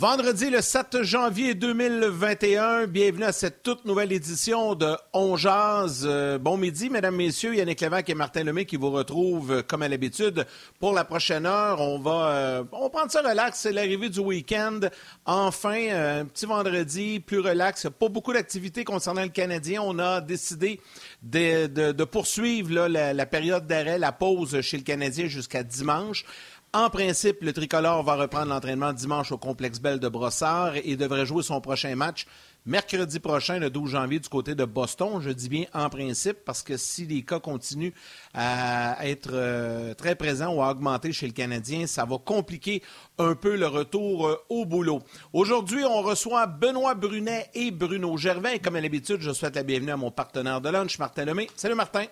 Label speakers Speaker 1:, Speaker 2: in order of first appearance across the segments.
Speaker 1: Vendredi le 7 janvier 2021, bienvenue à cette toute nouvelle édition de On Jazz. Euh, bon midi, mesdames, messieurs, Yannick Lévesque et Martin Lemay qui vous retrouvent euh, comme à l'habitude pour la prochaine heure. On va, euh, on va prendre ça relax, c'est l'arrivée du week-end. Enfin, un petit vendredi plus relax. Pas beaucoup d'activités concernant le Canadien. On a décidé de, de, poursuivre la période d'arrêt, la pause chez le Canadien jusqu'à dimanche. En principe, le tricolore va reprendre l'entraînement dimanche au complexe Bell de Brossard et devrait jouer son prochain match mercredi prochain, le 12 janvier, du côté de Boston. Je dis bien en principe parce que si les cas continuent à être euh, très présents ou à augmenter chez le Canadien, ça va compliquer un peu le retour euh, au boulot. Aujourd'hui, on reçoit Benoît Brunet et Bruno Gervin. Et comme à l'habitude, je souhaite la bienvenue à mon partenaire de lunch, Martin Lemay. Salut Martin.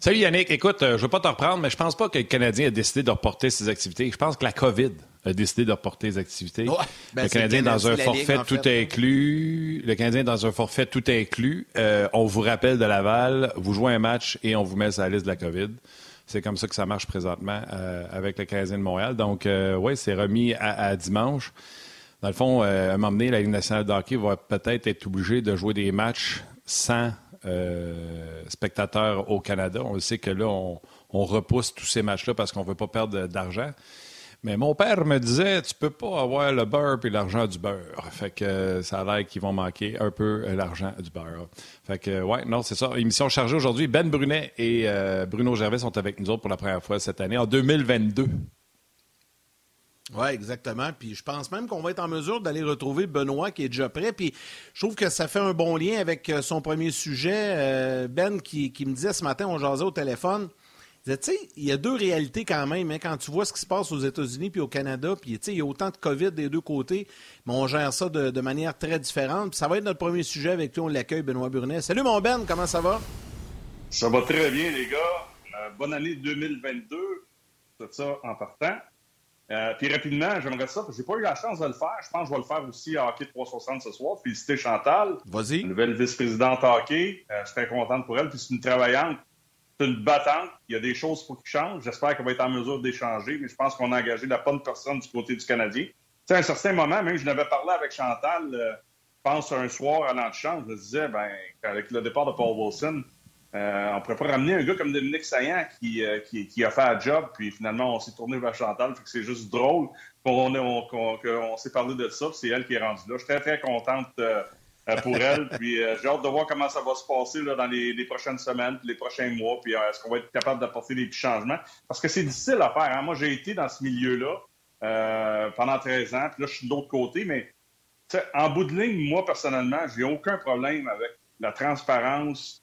Speaker 2: Salut Yannick. Écoute, euh, je ne veux pas te reprendre, mais je pense pas que le Canadien a décidé de reporter ses activités. Je pense que la COVID a décidé de reporter ses activités.
Speaker 1: Ben,
Speaker 2: le Canadien dans un forfait
Speaker 1: Ligue,
Speaker 2: tout
Speaker 1: fait.
Speaker 2: inclus. Le Canadien dans un forfait tout inclus. Euh, on vous rappelle de Laval, vous jouez un match et on vous met sur la liste de la COVID. C'est comme ça que ça marche présentement euh, avec le Canadien de Montréal. Donc, oui, c'est remis à, à dimanche. Dans le fond, à un moment donné, la Ligue nationale de hockey va peut-être être obligée de jouer des matchs sans euh, spectateurs au Canada. On sait que là, on, repousse tous ces matchs-là parce qu'on ne veut pas perdre d'argent. Mais mon père me disait, tu peux pas avoir le beurre et l'argent du beurre. Fait que euh, ça a l'air qu'ils vont manquer un peu euh, l'argent du beurre. Fait que, ouais, non, c'est ça. Émission chargée aujourd'hui. Ben Brunet et Bruno Gervais sont avec nous autres pour la première fois cette année, en 2022.
Speaker 1: Oui, exactement. Puis je pense même qu'on va être en mesure d'aller retrouver Benoît qui est déjà prêt. Puis je trouve que ça fait un bon lien avec euh, son premier sujet. Euh, Ben qui, me disait ce matin, on jasait au téléphone. Il disait, tu sais, il y a deux réalités quand même. hein, quand tu vois ce qui se passe aux États-Unis puis au Canada, puis il y a autant de COVID des deux côtés, mais on gère ça de, manière très différente. Puis ça va être notre premier sujet avec lui. On l'accueille, Benoît Burnet. Salut mon Ben, comment ça va?
Speaker 3: Ça va très bien, les gars. Euh, bonne année 2022. Tout ça en partant. Euh, puis rapidement, j'aimerais ça, parce que j'ai pas eu la chance de le faire. Je pense que je vais le faire aussi à Hockey 360 ce soir. Féliciter Chantal,
Speaker 1: Vas-y.
Speaker 3: nouvelle vice-présidente hockey. Euh, je suis très contente pour elle. Puis c'est une travaillante, c'est une battante. Il y a des choses qu'il faut qu'ils changent. J'espère qu'elle va être en mesure d'échanger, mais je pense qu'on a engagé la bonne personne du côté du Canadien. Tu sais, à un certain moment, même, je n'avais parlé avec Chantal, euh, je pense un soir à l'antichambre, je me disais, ben, avec le départ de Paul Wilson, euh, on pourrait pas ramener un gars comme Dominique Saillant qui, euh, qui, qui a fait un job, puis finalement, on s'est tourné vers Chantal. Fait que c'est juste drôle qu'on on, qu'on- qu'on s'est parlé de ça, puis c'est elle qui est rendue là. Je suis très, très contente euh, pour elle. Puis j'ai hâte de voir comment ça va se passer là, dans les, les prochaines semaines, puis les prochains mois, puis est-ce qu'on va être capable d'apporter des petits changements? Parce que c'est difficile à faire. hein. Moi, j'ai été dans ce milieu-là pendant 13 ans, puis là, je suis de l'autre côté, mais en bout de ligne, moi, personnellement, j'ai aucun problème avec la transparence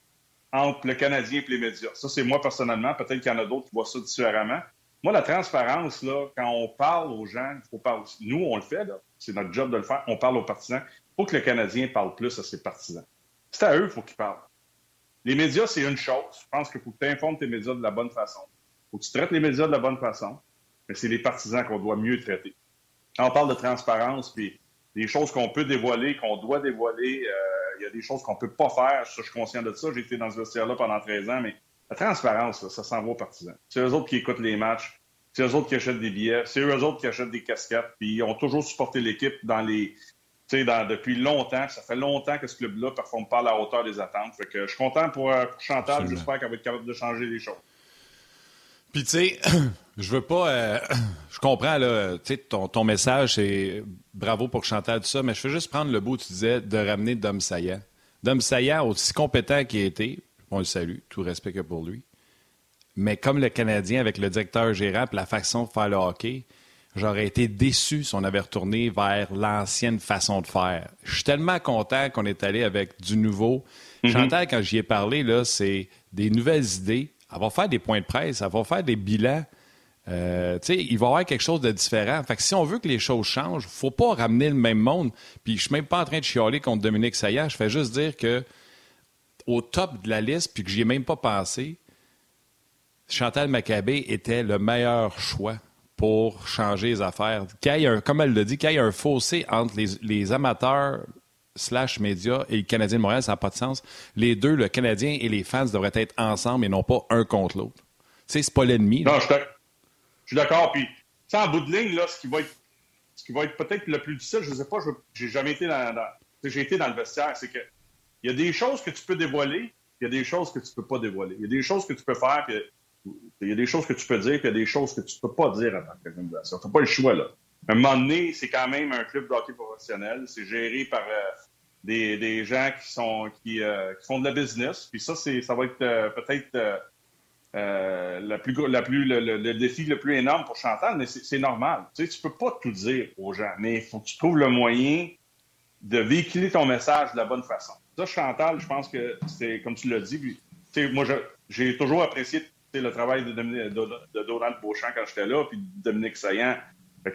Speaker 3: entre le Canadien et les médias. Ça, c'est moi personnellement. Peut-être qu'il y en a d'autres qui voient ça différemment. Moi, la transparence, là, quand on parle aux gens, faut parler. Nous, on le fait. C'est notre job de le faire. On parle aux partisans. Il faut que le Canadien parle plus à ses partisans. C'est à eux qu'il faut qu'ils parlent. Les médias, c'est une chose. Je pense qu'il faut que tu informes tes médias de la bonne façon. Il faut que tu traites les médias de la bonne façon. Mais c'est les partisans qu'on doit mieux traiter. Quand on parle de transparence, puis des choses qu'on peut dévoiler, qu'on doit dévoiler, euh, il y a des choses qu'on peut pas faire. Ça, je suis conscient de ça. J'ai été dans ce vestiaire-là pendant 13 ans, mais la transparence, là, ça s'en va aux partisans. C'est eux autres qui écoutent les matchs. C'est eux autres qui achètent des billets. C'est eux autres qui achètent des casquettes. Puis ils ont toujours supporté l'équipe dans les, tu sais, dans- depuis longtemps. Ça fait longtemps que ce club-là ne performe pas à la hauteur des attentes. Fait que je suis content pour, euh, pour Chantal. J'espère qu'elle va être capable de changer les choses.
Speaker 2: Puis, tu sais, je veux pas. euh, je comprends, là, tu sais, ton, ton message, c'est bravo pour Chantal, tout ça, mais je veux juste prendre le bout, tu disais, de ramener Dom Saillant. Dom Saillant, aussi compétent qu'il a été, on le salue, tout respect que pour lui, Mais comme le Canadien, avec le directeur gérant et la façon de faire le hockey, j'aurais été déçu si on avait retourné vers l'ancienne façon de faire. Je suis tellement content qu'on est allé avec du nouveau. Mm-hmm. Chantal, quand j'y ai parlé, là, c'est des nouvelles idées. Elle va faire des points de presse, elle va faire des bilans. Euh, il va y avoir quelque chose de différent. Fait que si on veut que les choses changent, faut pas ramener le même monde. Puis je suis même pas en train de chialer contre Dominique Saillant. Je fais juste dire que au top de la liste, puis que j'y ai même pas pensé, Chantal Maccabé était le meilleur choix pour changer les affaires. un, comme elle l'a dit, qu'il y ait un fossé entre les, amateurs slash médias et le Canadien de Montréal, ça n'a pas de sens. Les deux, le Canadien et les fans, devraient être ensemble et non pas un contre l'autre. Tu sais, c'est pas l'ennemi.
Speaker 3: Non, je suis d'accord. Puis, en bout de ligne, là, ce qui va être, ce qui va être peut-être le plus difficile, je ne sais pas, j'ai jamais été dans, j'ai été dans le vestiaire, c'est que il y a des choses que tu peux dévoiler, il y a des choses que tu peux pas dévoiler. Il y a des choses que tu peux faire, il y a des choses que tu peux dire, puis il y a des choses que tu peux pas dire en tant qu'organisation. Tu n'as pas le choix, là. Un moment donné, c'est quand même un club de hockey professionnel. C'est géré par euh, des, gens qui sont euh, qui, font de la business. Puis ça, c'est ça va être euh, peut-être la plus, la plus, le, défi le plus énorme pour Chantal, mais c'est normal. Tu sais, tu peux pas tout dire aux gens, mais il faut que tu trouves le moyen de véhiculer ton message de la bonne façon. Ça, Chantal, je pense que c'est comme tu l'as dit. Moi, j'ai toujours apprécié le travail de, de, Donald Beauchamp quand j'étais là, puis Dominique Saillant.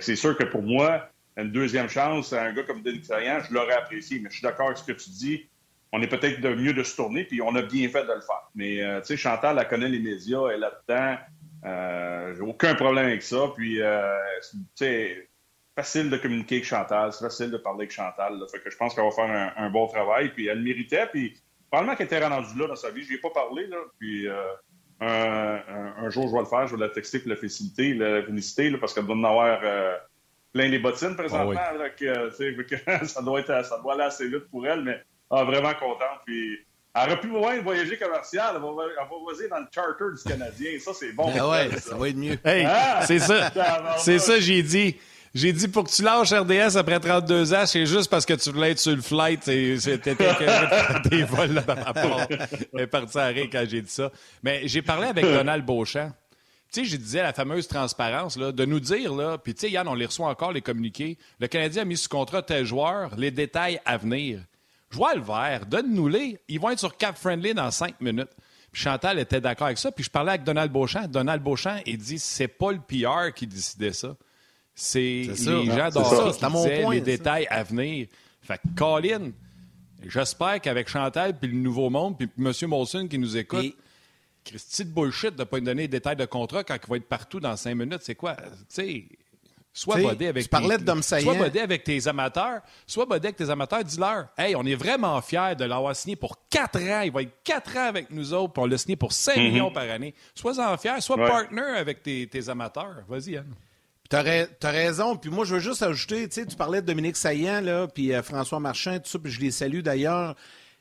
Speaker 3: C'est sûr que pour moi, une deuxième chance à un gars comme Dominique Saillant, je l'aurais apprécié. Mais je suis d'accord avec ce que tu dis. On est peut-être mieux de se tourner, puis on a bien fait de le faire. Mais euh, tu sais, Chantal, elle connaît les médias, elle là-dedans. Euh, j'ai aucun problème avec ça. Puis, euh, tu sais, facile de communiquer avec Chantal, c'est facile de parler avec Chantal. Fait que je pense qu'elle va faire un, bon travail. Puis elle méritait. Puis probablement qu'elle était rendue là dans sa vie. Je n'y ai pas parlé. Là. Puis un, jour, je vais le faire, je vais la texter pour la féliciter, la féliciter parce qu'elle doit en avoir euh, plein les bottines présentement. Ah euh, ça, doit être, ça doit aller assez vite pour elle, mais elle est vraiment contente. Puis, elle aurait pu moins voyager commercial, elle va, voyager dans le charter du Canadien. Ça, c'est bon.
Speaker 1: Ben ouais, ça va être mieux.
Speaker 2: Ah! c'est ça. c'est ça, j'ai dit. J'ai dit pour que tu lâches RDS après 32 ans, c'est juste parce que tu voulais être sur le flight. C'était des vols là Elle est partie à quand j'ai dit ça. Mais j'ai parlé avec Donald Beauchamp. Tu sais, je disais la fameuse transparence, là, de nous dire, là, puis tu sais, Yann, on les reçoit encore, les communiqués. Le Canadien a mis sous contrat tel joueur, les détails à venir. Je vois le vert, donne-nous-les. Ils vont être sur Cap Friendly dans cinq minutes. Puis Chantal était d'accord avec ça. Puis je parlais avec Donald Beauchamp. Donald Beauchamp, il dit c'est pas le PR qui décidait ça. C'est les gens d'or qui disaient les détails à venir. Fait que, Colin, j'espère qu'avec Chantal puis le Nouveau Monde puis M. Molson qui nous écoute, Et... Christy de bullshit de ne pas nous donner les détails de contrat quand il va être partout dans cinq minutes, c'est quoi? Tu sais, Soit bodé avec,
Speaker 1: tes,
Speaker 2: soit bodé avec tes amateurs, soit bodé avec tes amateurs, dis-leur, hey, on est vraiment fiers de l'avoir signé pour quatre ans. Il va être quatre ans avec nous autres, puis on l'a signé pour 5 mm-hmm. millions par année. Sois-en fier, sois partner avec tes, tes amateurs. Vas-y, Anne.
Speaker 1: T'as, as raison. Puis moi, je veux juste ajouter, tu parlais de Dominique Saillant, là, puis euh, François Marchand, tout ça, puis je les salue d'ailleurs.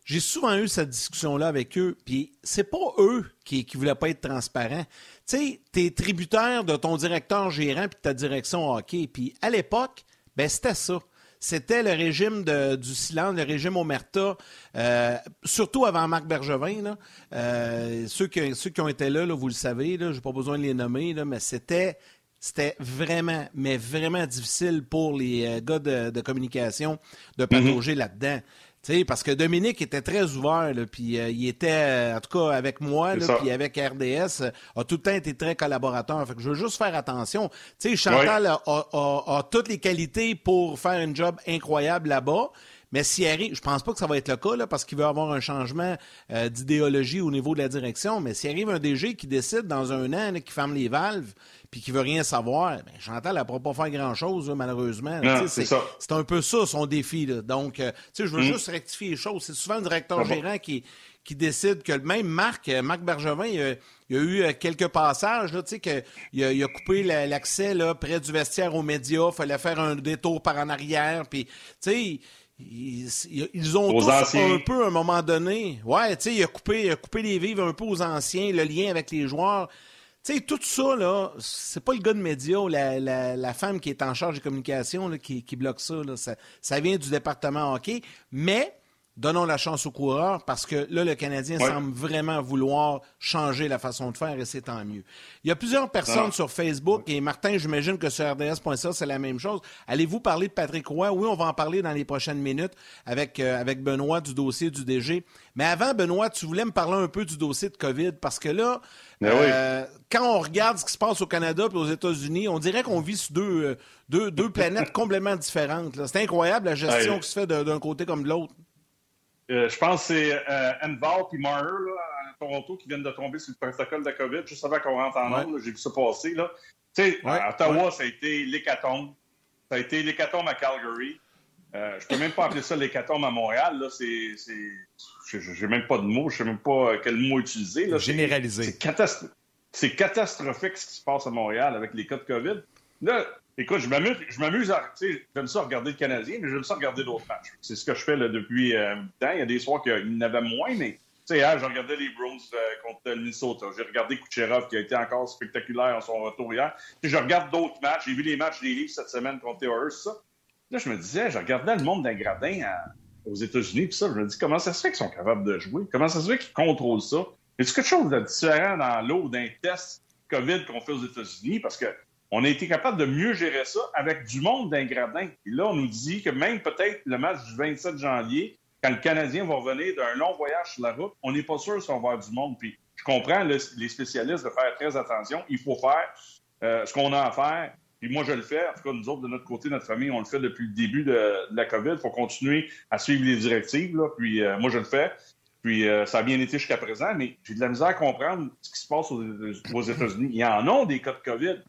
Speaker 1: J'ai souvent eu cette discussion-là avec eux, puis c'est pas eux qui, qui voulaient pas être transparents. Tu sais, t'es tributaire de ton directeur gérant puis de ta direction hockey. Puis à l'époque, ben c'était ça. C'était le régime de, du silence, le régime Omerta, euh, surtout avant Marc Bergevin. Euh, ceux, qui, ceux qui ont été là, là vous le savez, je n'ai pas besoin de les nommer, là, mais c'était c'était vraiment, mais vraiment difficile pour les euh, gars de, communication de mhm. patauger là-dedans. parce que Dominique était très ouvert, puis euh, il était, euh, en tout cas avec moi, puis avec RDS, a tout le temps été très collaborateur. Fait que je veux juste faire attention. Chantal a, toutes les qualités pour faire un job incroyable là-bas. Mais s'il arrive, je pense pas que ça va être le cas, là, parce qu'il va y avoir un changement d'idéologie au niveau de la direction, mais s'il arrive un DG qui décide dans un an, qui ferme les valves, puis qui veut rien savoir, ben, Chantal, elle ne pourra pas faire grand-chose, malheureusement. C'est un peu ça, son défi. Donc, euh, je veux mm. juste rectifier les choses. C'est souvent le directeur gérant qui, qui décide que même Marc, euh, Marc Bergevin, il, a, a eu euh, quelques passages, là, que, il, a, il a coupé l'accès là, près du vestiaire aux médias, il fallait faire un détour par en arrière, puis, ils, ils, ont tous un peu à un moment donné. Ouais, tu sais, il a coupé, il a coupé les vivres un peu aux anciens, le lien avec les joueurs. Tu sais, tout ça, là, c'est pas le gars de médias ou la, femme qui est en charge des communications qui, bloque ça, ça, vient du département hockey. Mais donnons la chance aux coureurs parce que là, le Canadien semble vraiment vouloir changer la façon de faire et c'est tant mieux. Il y a plusieurs personnes sur Facebook et Martin, j'imagine que sur RDS.ca, c'est la même chose. Allez-vous parler de Patrick Roy? Oui, on va en parler dans les prochaines minutes avec, euh, avec Benoît du dossier du DG. Mais avant, Benoît, tu voulais me parler un peu du dossier de COVID parce que là,
Speaker 3: ben
Speaker 1: euh, quand on regarde ce qui se passe au Canada et aux États-Unis, on dirait qu'on vit sur deux, euh, deux, deux planètes complètement différentes. C'est incroyable la gestion qui se fait d'un côté comme de l'autre.
Speaker 3: Euh, je pense que c'est euh, Enval et Marner à Toronto qui viennent de tomber sur le protocole de COVID juste avant qu'on rentre en ouais. J'ai vu ça passer. Là. sais, à Ottawa, ça a été l'hécatombe. Ça a été l'hécatombe à Calgary. Euh, je peux même pas appeler ça l'hécatombe à Montréal. Là. C'est, c'est... J'ai même pas de mots. Je sais même pas quel mot utiliser. Là.
Speaker 2: Généralisé.
Speaker 3: C'est, c'est catastrophique ce qui se passe à Montréal avec les cas de COVID. Là, Écoute, je m'amuse, je m'amuse à, j'aime ça regarder le Canadien, mais j'aime ça regarder d'autres matchs. C'est ce que je fais là, depuis euh, temps. Il y a des soirs qu'il y en avait moins, mais tu sais, hier, j'ai regardé les Browns euh, contre le Minnesota. J'ai regardé Kucherov qui a été encore spectaculaire en son retour hier. Puis je regarde d'autres matchs. J'ai vu les matchs des Leafs cette semaine contre les ça. Là, je me disais, je regardais le monde d'un gradin aux États-Unis, puis ça, je me dis, comment ça se fait qu'ils sont capables de jouer? Comment ça se fait qu'ils contrôlent ça? Y a-t-il quelque chose de différent dans l'eau d'un test COVID qu'on fait aux États-Unis? Parce que on a été capable de mieux gérer ça avec du monde d'ingradins. Et là, on nous dit que même peut-être le match du 27 janvier, quand le Canadien va revenir d'un long voyage sur la route, on n'est pas sûr si on va avoir du monde. Puis je comprends les spécialistes de faire très attention. Il faut faire euh, ce qu'on a à faire. Puis moi, je le fais. En tout cas, nous autres, de notre côté, notre famille, on le fait depuis le début de, la COVID. Il faut continuer à suivre les directives. Puis euh, moi, je le fais. Puis euh, ça a bien été jusqu'à présent, mais j'ai de la misère à comprendre ce qui se passe aux, aux États-Unis. Il y en a des cas de COVID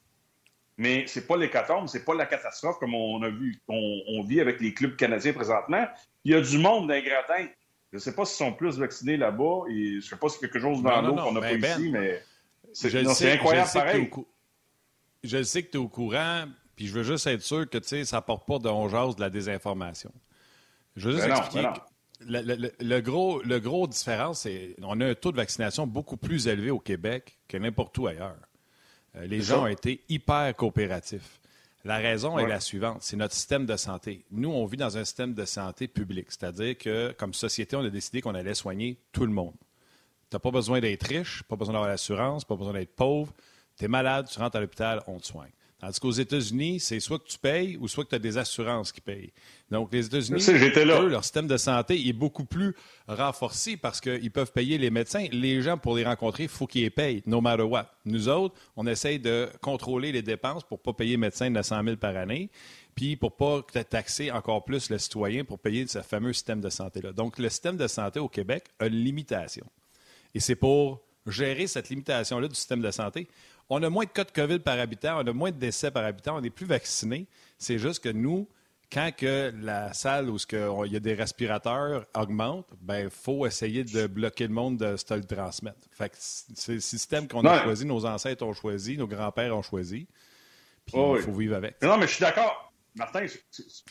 Speaker 3: mais c'est pas l'hécatombe, c'est pas la catastrophe comme on a vu, on, vit avec les clubs canadiens présentement. Il y a du monde d'ingratins. Je ne sais pas s'ils sont plus vaccinés là-bas et je ne sais pas si quelque chose dans l'eau qu'on n'a pas ben, ici, mais c'est incroyable je pareil.
Speaker 2: Je sais que tu es au courant, puis je veux juste être sûr que ça n'apporte pas de de la désinformation. Je veux juste ben expliquer. Ben le, le, gros, le gros différence, c'est qu'on a un taux de vaccination beaucoup plus élevé au Québec que n'importe où ailleurs. Euh, les gens ont été hyper coopératifs. La raison est la suivante, c'est notre système de santé. Nous, on vit dans un système de santé public, c'est-à-dire que comme société, on a décidé qu'on allait soigner tout le monde. Tu n'as pas besoin d'être riche, pas besoin d'avoir l'assurance, pas besoin d'être pauvre. Tu es malade, tu rentres à l'hôpital, on te soigne. Tandis qu'aux États-Unis, c'est soit que tu payes ou soit que tu as des assurances qui payent. Donc, les États-Unis, leur système de santé est beaucoup plus renforcé parce qu'ils peuvent payer les médecins. Les gens, pour les rencontrer, il faut qu'ils les payent, no matter what. Nous autres, on essaye de contrôler les dépenses pour ne pas payer médecin de 100 000 par année, puis pour ne pas taxer encore plus le citoyen pour payer ce fameux système de santé-là. Donc, le système de santé au Québec a une limitation. Et c'est pour gérer cette limitation-là du système de santé on a moins de cas de COVID par habitant, on a moins de décès par habitant, on est plus vaccinés. C'est juste que nous, quand que la salle où il y a des respirateurs augmente, ben faut essayer de bloquer le monde de se le transmettre. Fait c'est le système qu'on a choisi, nos ancêtres ont choisi, nos grands-pères ont choisi. Puis il faut vivre avec.
Speaker 3: non, mais je suis d'accord. Martin,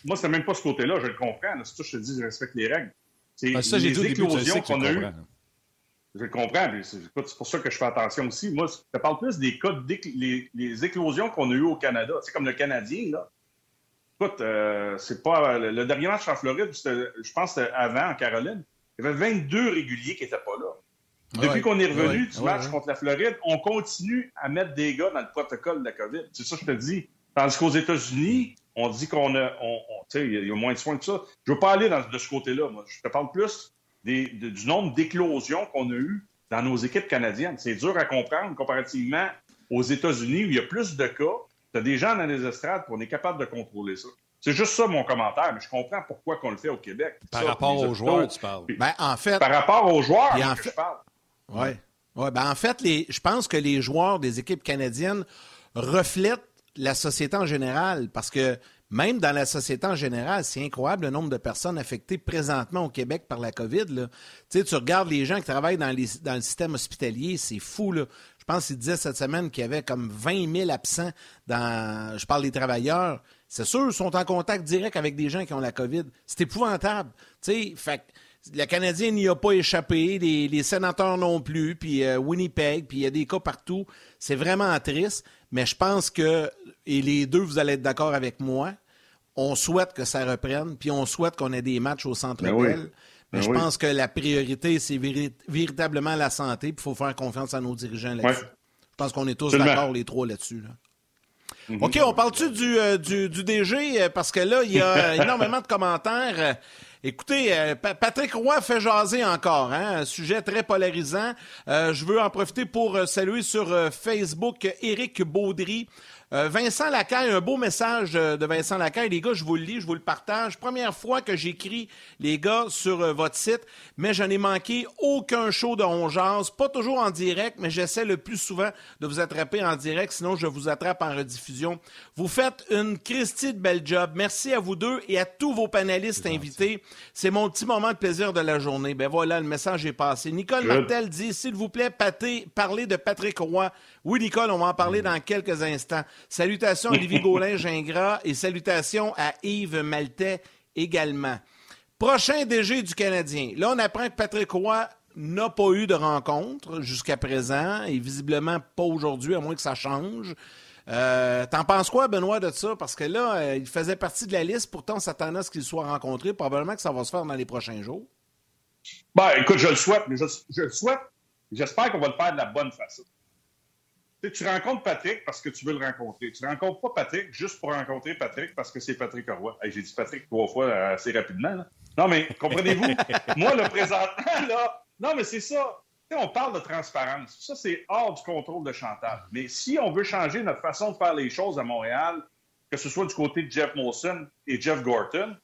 Speaker 3: moi, c'est même pas ce côté-là, je le comprends. C'est ça, je te dis, je respecte les règles. C'est
Speaker 2: ben, ça, j'ai dit éclosions qu'on a eues.
Speaker 3: Je comprends. C'est pour ça que je fais attention aussi. Moi, je parle plus des cas, les, les, éclosions qu'on a eues au Canada. C'est comme le Canadien, là. Écoute, euh, c'est pas. Le, dernier match en Floride, je pense que c'était avant, en Caroline. Il y avait 22 réguliers qui n'étaient pas là. Depuis qu'on est revenu du match contre la Floride, on continue à mettre des gars dans le protocole de la COVID. C'est ça que je te dis. Tandis qu'aux États-Unis, on dit qu'on a. On, il y a moins de soins que ça. Je ne veux pas aller dans, de ce côté-là. Moi. Je te parle plus du nombre d'éclosions qu'on a eues dans nos équipes canadiennes. C'est dur à comprendre comparativement aux États-Unis où il y a plus de cas. Tu as des gens dans les estrades pour on est capable de contrôler ça. C'est juste ça mon commentaire, mais je comprends pourquoi qu'on le fait au Québec.
Speaker 2: Par rapport aux joueurs, tu parles.
Speaker 1: Ben, en fait,
Speaker 3: par rapport aux joueurs, je parle.
Speaker 1: Oui. Ouais, ben, en fait, les, je pense que les joueurs des équipes canadiennes reflètent la société en général parce que même dans la société en général, c'est incroyable le nombre de personnes affectées présentement au Québec par la COVID. Là. Tu, sais, tu regardes les gens qui travaillent dans, dans le système hospitalier, c'est fou. Là. Je pense qu'il disait cette semaine qu'il y avait comme 20 000 absents dans. Je parle des travailleurs. C'est sûr, ils sont en contact direct avec des gens qui ont la COVID. C'est épouvantable. Tu sais, fait le Canadien n'y a pas échappé, les, sénateurs non plus, puis euh, Winnipeg, puis il y a des cas partout. C'est vraiment triste, mais je pense que, et les deux, vous allez être d'accord avec moi, on souhaite que ça reprenne, puis on souhaite qu'on ait des matchs au Ben Mais je pense que la priorité, c'est véritablement la santé. Il faut faire confiance à nos dirigeants là-dessus. Je pense qu'on est tous d'accord, les trois, là-dessus. Mhm. OK, on parle-tu du, euh, du, du, DG? Euh, parce que là, il y a énormément de commentaires. Écoutez, euh, Patrick Roy fait jaser encore, hein, un sujet très polarisant. je veux en profiter pour saluer sur Facebook Éric Baudry. Euh, Vincent Lacaille, un beau message euh, de Vincent Lacaille. Les gars, je vous le lis, je vous le partage. Première fois que j'écris, les gars, sur euh, votre site, mais je n'ai manqué aucun show de Ongeance. Pas toujours en direct, mais j'essaie le plus souvent de vous attraper en direct, sinon je vous attrape en rediffusion. Vous faites une Christie de belle job. Merci à vous deux et à tous vos panélistes invités. C'est mon petit moment de plaisir de la journée. Ben voilà, le message est passé. Nicole Martel dit, s'il vous plaît, parlez de Patrick Roy. Oui, Nicole, on va en parler dans quelques instants. Salutations à Olivier Gaulin-Gingras et salutations à Yves Maltais également. Prochain DG du Canadien. Là, on apprend que Patrick Roy n'a pas eu de rencontre jusqu'à présent et visiblement pas aujourd'hui, à moins que ça change. Euh, T'en penses quoi, Benoît, de ça? Parce que là, euh, il faisait partie de la liste, pourtant on s'attendait à ce qu'il soit rencontré. Probablement que ça va se faire dans les prochains jours.
Speaker 3: Ben, écoute, je le souhaite, mais je, je le souhaite. J'espère qu'on va le faire de la bonne façon tu rencontres Patrick parce que tu veux le rencontrer. Tu ne rencontres pas Patrick juste pour rencontrer Patrick parce que c'est Patrick Roy. J'ai dit Patrick trois fois assez rapidement. Non, mais comprenez-vous? Moi, le présentement, là, non, mais c'est ça. on parle de transparence. Ça, c'est hors du contrôle de Chantal. Mais si on veut changer notre façon de faire les choses à Montréal, que ce soit du côté de Jeff Molson et Jeff Gorton,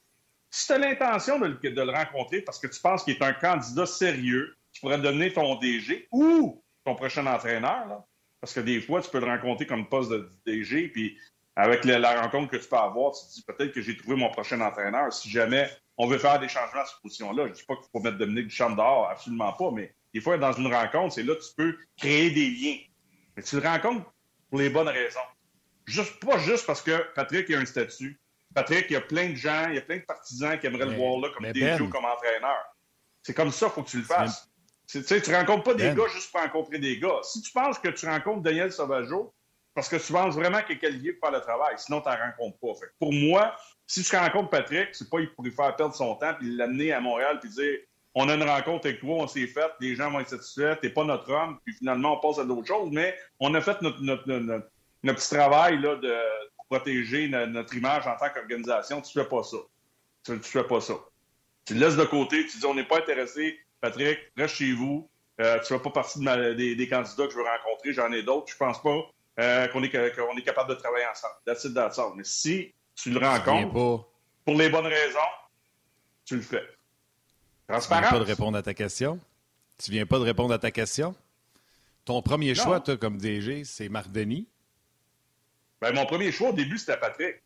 Speaker 3: si tu as l'intention de, de, le rencontrer parce que tu penses qu'il est un candidat sérieux qui pourrait donner ton DG ou ton prochain entraîneur, là, parce que des fois, tu peux le rencontrer comme poste de DG, puis avec la, rencontre que tu peux avoir, tu te dis peut-être que j'ai trouvé mon prochain entraîneur. Si jamais on veut faire des changements à cette position-là, je ne dis pas qu'il faut mettre Dominique Duchamp dehors, absolument pas, mais des fois, dans une rencontre, c'est là que tu peux créer des liens. Mais tu le rencontres pour les bonnes raisons. Juste, pas juste parce que Patrick a un statut. Patrick, il y a plein de gens, il y a plein de partisans qui aimeraient le voir là comme DG ou ben. comme entraîneur. C'est comme ça qu'il faut que tu le fasses. Tu ne rencontres pas des ben. gars juste pour rencontrer des gars. Si tu penses que tu rencontres Daniel Sauvageau, parce que tu penses vraiment qu'il est qualifié pour faire le travail, sinon tu n'en rencontres pas. pour moi, si tu rencontres Patrick, c'est pas pour lui faire perdre son temps puis l'amener à Montréal puis dire on a une rencontre avec toi, on s'est fait, les gens vont être satisfaits, t'es pas notre homme, puis finalement on passe à d'autres choses, mais on a fait notre, notre, petit travail là, de protéger notre, image en tant qu'organisation. Tu fais pas ça. Tu, tu fais pas ça. Tu le laisses de côté, tu dis on n'est pas intéressé Patrick, reste chez vous. Euh, tu ne fais pas partie des, candidats que je veux rencontrer. J'en ai d'autres. Je pense pas euh, qu'on est, est, capable de travailler ensemble. That's it, that's all. Mais si tu le rencontres, pour les bonnes raisons, tu le fais.
Speaker 2: Transparent. Tu viens pas de répondre à ta question? Tu viens pas de répondre à ta question? Ton premier choix, toi, comme DG, c'est Marc Denis.
Speaker 3: Ben, mon premier choix, au début, c'était Patrick.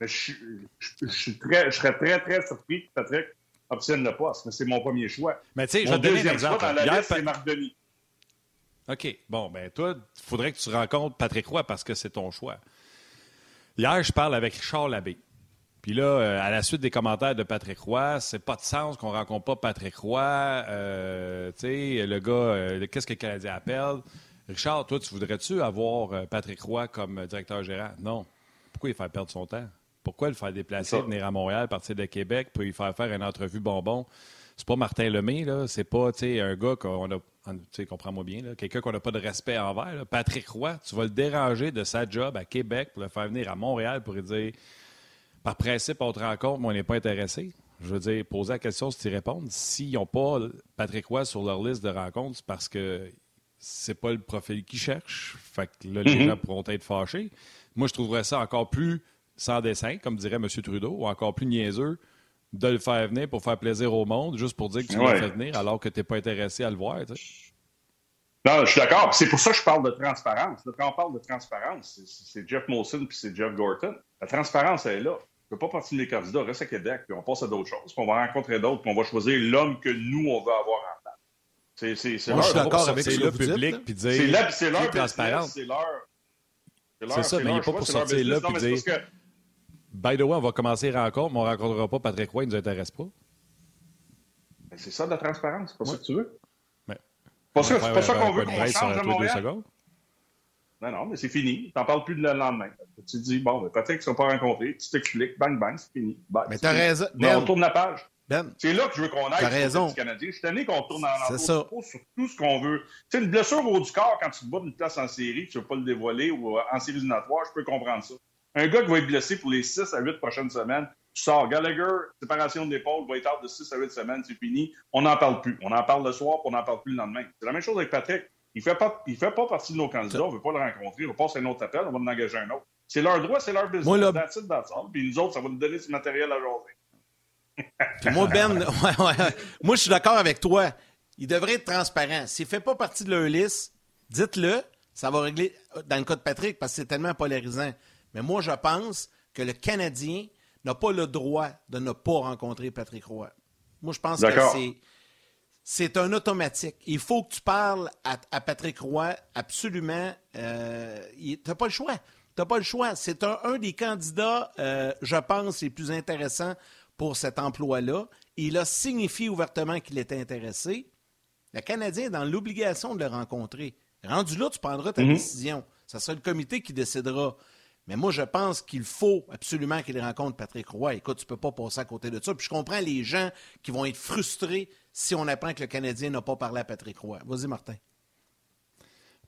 Speaker 3: je, je, serais très, très surpris que Patrick obtienne le poste, mais c'est mon premier choix.
Speaker 2: Mais tu sais, je vais te donner un exemple. Hier, c'est Marc Denis. OK. Bon, ben toi, il faudrait que tu rencontres Patrick Roy parce que c'est ton choix. Hier, je parle avec Richard Labbé. Puis là, euh, à la suite des commentaires de Patrick Roy, c'est pas de sens qu'on rencontre pas Patrick Roy. Euh, tu sais, le gars, euh, qu'est-ce que le Canadien appelle? Richard, toi, tu voudrais-tu avoir Patrick Roy comme directeur gérant? Non. Pourquoi il fait perdre son temps? Pourquoi le faire déplacer, venir à Montréal, partir de Québec, puis lui faire faire une entrevue bonbon? C'est pas Martin Lemay, là. C'est pas un gars qu'on a. Comprends-moi bien, quelqu'un qu'on n'a pas de respect envers. Patrick Roy, tu vas le déranger de sa job à Québec pour le faire venir à Montréal pour lui dire par principe, on te rencontre, mais on n'est pas intéressé. Je veux dire, poser la question, si tu réponds. S'ils n'ont pas Patrick Roy sur leur liste de rencontres, c'est parce que c'est pas le profil qu'ils cherchent. Fait que là, les mm-hmm. gens pourront être fâchés. Moi, je trouverais ça encore plus sans dessin, comme dirait M. Trudeau, ou encore plus niaiseux, de le faire venir pour faire plaisir au monde, juste pour dire que tu ouais. l'as fait venir alors que tu n'es pas intéressé à le voir.
Speaker 3: Non, je suis d'accord. C'est pour ça que je parle de transparence. quand on parle de transparence, c'est Jeff Molson puis c'est Jeff Gorton. La transparence, elle est là. On ne peut pas partir des candidats, reste à Québec, puis on passe à d'autres choses, puis on va rencontrer d'autres, puis on va choisir l'homme que nous, on veut avoir en place. C'est, c'est, c'est
Speaker 2: Moi, je suis d'accord avec le public, puis dire
Speaker 3: c'est leur
Speaker 2: transparence. C'est C'est ça, mais il n'est pas pour sortir là puis dire By the way, on va commencer les rencontres, mais on ne rencontrera pas Patrick Roy, il ne nous intéresse pas.
Speaker 3: C'est ça de la transparence, c'est pas ça que tu veux.
Speaker 2: Mais,
Speaker 3: c'est pas ça qu'on veut qu'on change à Montréal. Non, non, mais c'est fini. Tu n'en parles plus le lendemain. Tu te dis, bon, ben, Patrick, ils ne sont pas rencontrés. Tu t'expliques, bang, bang, c'est fini.
Speaker 1: mais tu as raison.
Speaker 3: Mais on tourne la page.
Speaker 1: Ben,
Speaker 3: c'est là que je veux qu'on aille
Speaker 1: sur raison.
Speaker 3: le Canadien. Je suis tanné qu'on tourne en
Speaker 1: C'est ça.
Speaker 3: sur tout ce qu'on veut. Tu sais, une blessure au haut du corps, quand tu te bats d'une place en série, tu ne veux pas le dévoiler ou euh, en série éliminatoire, je peux comprendre ça. Un gars qui va être blessé pour les 6 à 8 prochaines semaines, tu sors Gallagher, séparation d'épaule, va être out de 6 à 8 semaines, c'est fini. On n'en parle plus. On en parle le soir, puis on n'en parle plus le lendemain. C'est la même chose avec Patrick. Il ne fait, pas, il fait pas partie de nos candidats. On ne veut pas le rencontrer. On va passer un autre appel. On va en engager un autre. C'est leur droit, c'est leur business.
Speaker 1: Moi, là-
Speaker 3: That's it, that's all. Puis nous autres, ça va nous donner ce matériel à jaser.
Speaker 1: Moi, Ben, ouais, ouais. moi, je suis d'accord avec toi. Il devrait être transparent. S'il ne fait pas partie de leur liste, dites-le. Ça va régler dans le cas de Patrick parce que c'est tellement polarisant. Mais moi, je pense que le Canadien n'a pas le droit de ne pas rencontrer Patrick Roy. Moi, je pense que c'est. C'est un automatique. Il faut que tu parles à, à Patrick Roy absolument. Euh, tu n'as pas le choix. Tu n'as pas le choix. C'est un, un des candidats, euh, je pense, les plus intéressants pour cet emploi-là. Il a signifié ouvertement qu'il était intéressé. Le Canadien est dans l'obligation de le rencontrer. Rendu là, tu prendras ta décision. Ça sera le comité qui décidera. Mais moi, je pense qu'il faut absolument qu'il rencontre Patrick Roy. Écoute, tu peux pas passer à côté de ça. Puis je comprends les gens qui vont être frustrés si on apprend que le Canadien n'a pas parlé à Patrick Roy. Vas-y, Martin.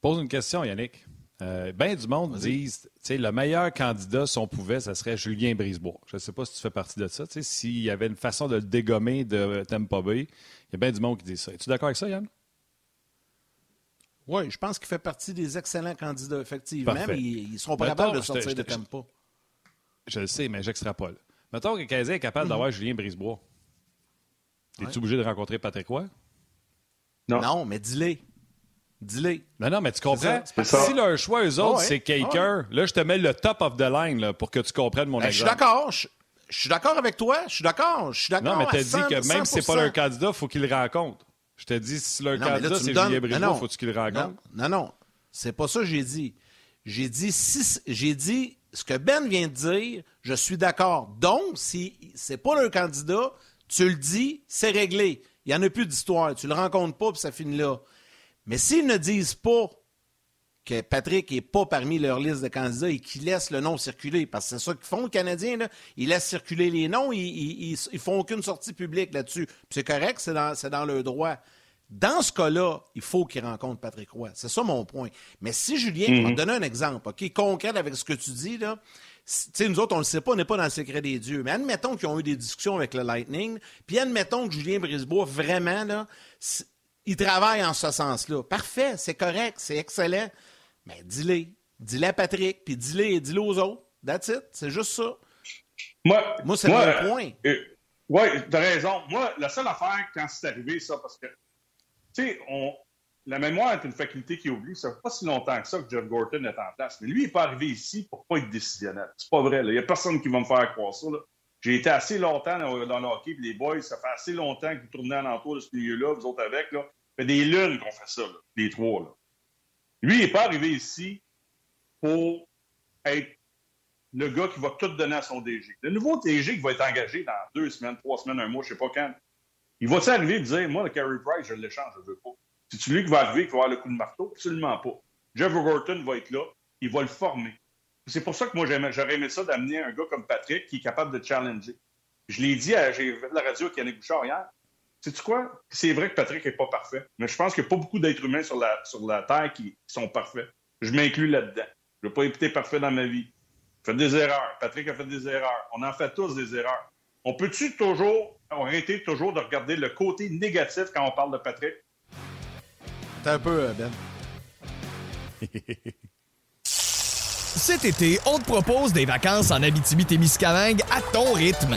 Speaker 2: Pose une question, Yannick. Euh, ben du monde disent, tu sais, le meilleur candidat, si on pouvait, ça serait Julien Brisebois. Je ne sais pas si tu fais partie de ça. S'il y avait une façon de le dégommer de Tampa Bay, il y a bien du monde qui dit ça. Es-tu d'accord avec ça, Yann?
Speaker 1: Oui, je pense qu'il fait partie des excellents candidats, effectivement.
Speaker 2: Parfait.
Speaker 1: Mais ils ne seront pas capables de sortir de
Speaker 2: je-
Speaker 1: Tampa.
Speaker 2: Je le sais, mais j'extrapole. Mettons que Canadien est capable d'avoir Julien Brisebois. Es-tu
Speaker 1: Ouais.
Speaker 2: obligé de rencontrer Patrick Roy?
Speaker 3: Non.
Speaker 1: Non, mais dis-le. Dis-le.
Speaker 2: Non, non, mais tu comprends?
Speaker 1: ça.
Speaker 2: Si leur choix, eux autres,
Speaker 1: ouais,
Speaker 2: c'est quelqu'un, là, je te mets le top of the line là, pour que tu comprennes mon
Speaker 1: Ben, je suis d'accord. Je, je suis d'accord avec toi. Je suis d'accord. Je suis d'accord.
Speaker 2: Non, mais t'as dit
Speaker 1: 100,
Speaker 2: que même si c'est pas
Speaker 1: 100%.
Speaker 2: leur candidat, il faut qu'ils le rencontrent. Je te dis, si
Speaker 1: là,
Speaker 2: candidat, c'est
Speaker 1: donnes-
Speaker 2: Julien Brisebois,
Speaker 1: non.
Speaker 2: faut-tu qu'ils le?
Speaker 1: Non, non, non. C'est pas ça que j'ai dit. J'ai dit, si, j'ai dit ce que Ben vient de dire, je suis d'accord. Donc, si c'est pas leur candidat, tu le dis, c'est réglé. Il n'y en a plus d'histoire. Tu le rencontres pas, puis ça finit là. Mais s'ils ne disent pas que Patrick n'est pas parmi leur liste de candidats et qu'ils laissent le nom circuler, parce que c'est ça qu'ils font, les Canadiens, là. ils laissent circuler les noms, ils, ils, font aucune sortie publique là-dessus. C'est correct, c'est dans, dans leur droit. Dans ce cas-là, il faut qu'ils rencontrent Patrick Roy. C'est ça mon point. Mais si Julien, je vais te donner un exemple, OK, concret avec ce que tu dis, là. Sais, nous autres, on ne le sait pas, on n'est pas dans le secret des dieux. Mais admettons qu'ils ont eu des discussions avec le Lightning, puis admettons que Julien Brisebois, vraiment, là, il travaille en ce sens-là. Parfait, c'est correct, c'est excellent. Mais dis-le. Dis-le à Patrick, puis dis-le dis aux autres. That's it. C'est juste ça.
Speaker 3: Moi,
Speaker 1: Moi, c'est mon point.
Speaker 3: oui, tu as raison. Moi, la seule affaire, quand c'est arrivé, ça, parce que, tu sais, on... la mémoire est une faculté qui oublie. Ça fait pas si longtemps que ça que Jeff Gorton est en place. Mais lui, il n'est pas arrivé ici pour pas être décisionnel. C'est pas vrai. Il n'y a personne qui va me faire croire ça. là. J'ai été assez longtemps dans, dans le hockey, puis les boys, ça fait assez longtemps que vous tournez en entour de ce milieu-là, vous autres avec. Là. Ça fait des lunes qu'on fait ça, là, les trois. Là. Lui, il n'est pas arrivé ici pour être le gars qui va tout donner à son DG. Le nouveau DG qui va être engagé dans deux semaines, trois semaines, un mois, je ne sais pas quand, il va s'arriver et dire Moi, le Carey Price, je l'échange, je ne veux pas. C'est lui qui va arriver, qui va avoir le coup de marteau? Absolument pas. Jeff Gorton va être là, il va le former. C'est pour ça que moi, j'aurais aimé ça d'amener un gars comme Patrick qui est capable de challenger. Je l'ai dit, à, j'ai fait de la radio avec Yannick Bouchard hier. Sais-tu quoi? C'est vrai que Patrick n'est pas parfait, mais je pense qu'il n'y a pas beaucoup d'êtres humains sur la, sur la Terre qui, sont parfaits. Je m'inclus là-dedans. Je ne veux pas été parfait dans ma vie. J'ai fait des erreurs. Patrick a fait des erreurs. On en fait tous des erreurs. On peut-tu toujours arrêter toujours de regarder le côté négatif quand on parle de Patrick?
Speaker 1: T'es un peu, euh, Ben.
Speaker 4: Cet été, on te propose des vacances en Abitibi-Témiscamingue à ton rythme.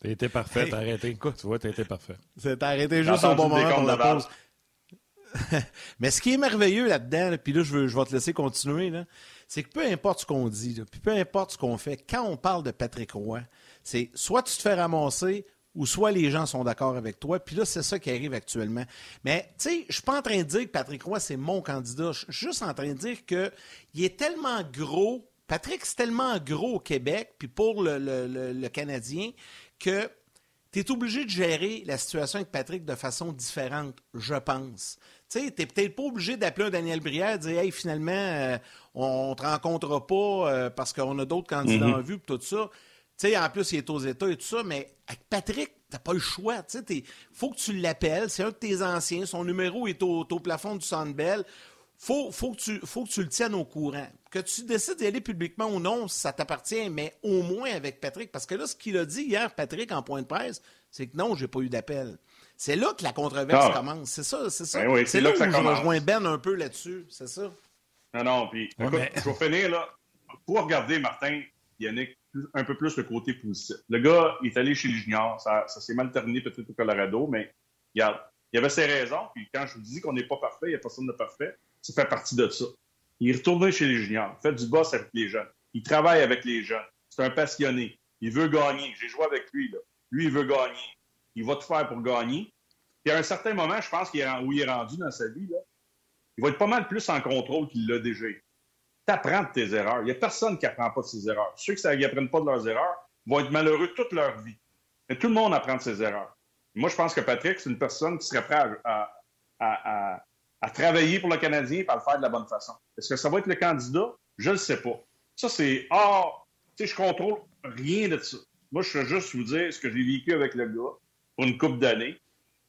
Speaker 2: T'as été parfait, t'as arrêté. Tu vois, t'as été parfait.
Speaker 1: C'est arrêté juste au bon
Speaker 3: le
Speaker 1: moment pour la pause. Mais ce qui est merveilleux là-dedans, là, puis là, je, veux, je vais te laisser continuer, là, c'est que peu importe ce qu'on dit, là, puis peu importe ce qu'on fait, quand on parle de Patrick Roy, c'est soit tu te fais ramasser ou soit les gens sont d'accord avec toi. Puis là, c'est ça qui arrive actuellement. Mais, tu sais, je suis pas en train de dire que Patrick Roy, c'est mon candidat. Je suis juste en train de dire qu'il est tellement gros. Patrick, c'est tellement gros au Québec, puis pour le, le Canadien, que tu es obligé de gérer la situation avec Patrick de façon différente, je pense. Tu sais, t'es peut-être pas obligé d'appeler un Daniel Brière et dire Hey, finalement, euh, on, ne te rencontrera pas euh, parce qu'on a d'autres candidats mm-hmm. en vue tout ça. Tu sais, en plus, il est aux États et tout ça, mais avec Patrick, t'as pas le choix. Tu sais, faut que tu l'appelles. C'est un de tes anciens. Son numéro est au, plafond du Sandbell. Faut, faut, que tu, faut que tu le tiennes au courant. Que tu décides d'y aller publiquement ou non, ça t'appartient, mais au moins avec Patrick. Parce que là, ce qu'il a dit hier, Patrick, en point de presse, c'est que non, j'ai pas eu d'appel. C'est là que la controverse ah. commence. C'est ça, c'est ça.
Speaker 3: Ben
Speaker 1: c'est là, que, je rejoins Ben un peu là-dessus. C'est ça?
Speaker 3: Non, non, puis écoute, je vais finir là. Pour regarder, Martin, Yannick, un peu plus le côté positif. Le gars, il est allé chez les juniors. Ça, s'est mal terminé peut-être au Colorado, mais regarde, il avait ses raisons. Puis quand je vous dis qu'on n'est pas parfait, il n'y a personne de parfait, ça fait partie de ça. Il est chez les juniors, il fait du boss avec les jeunes. Il travaille avec les jeunes. C'est un passionné. Il veut gagner. J'ai joué avec lui. Là. Lui, il veut gagner il va tout faire pour gagner. Puis à un certain moment, je pense qu'il est, où il est rendu dans sa vie, il va être pas mal plus en contrôle qu'il l'a déjà. Tu apprends de tes erreurs. Il n'y a personne qui n'apprend pas de ses erreurs. Ceux qui n'apprennent pas de leurs erreurs vont être malheureux toute leur vie. Mais tout le monde apprend de ses erreurs. moi, je pense que Patrick, c'est une personne qui serait prête à, travailler pour le Canadien et à le faire de la bonne façon. Est-ce que ça va être le candidat? Je ne le sais pas. Ça, c'est Ah, tu sais, je contrôle rien de ça. Moi, je veux juste vous dire ce que j'ai vécu avec le gars pour une couple d'années.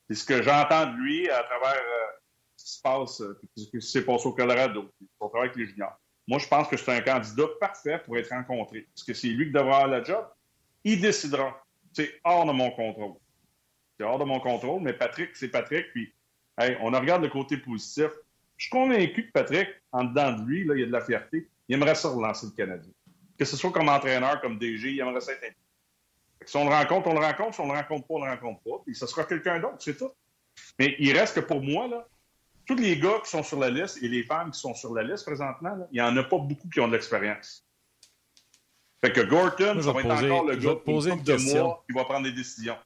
Speaker 3: C'est ce que j'entends de lui à travers euh, ce qui se passe, euh, ce qui s'est passé au Colorado, au travail avec les juniors. Moi, je pense que c'est un candidat parfait pour être rencontré. Parce que c'est lui qui devra avoir le job. Il décidera. C'est hors de mon contrôle. C'est hors de mon contrôle, mais Patrick, c'est Patrick. Puis, hey, on regarde le côté positif. Je suis convaincu que Patrick, en dedans de lui, là, il y a de la fierté. Il aimerait ça relancer le Canadien. Que ce soit comme entraîneur, comme DG, il aimerait ça être si on le rencontre, on le rencontre. Si on le rencontre pas, on le rencontre pas. Puis ce sera quelqu'un d'autre, c'est tout. Mais il reste que pour moi, là, tous les gars qui sont sur la liste et les femmes qui sont sur la liste présentement, il n'y en a pas beaucoup qui ont de l'expérience. Fait que Gorton, ça va être encore le gars de mois qui va prendre des décisions.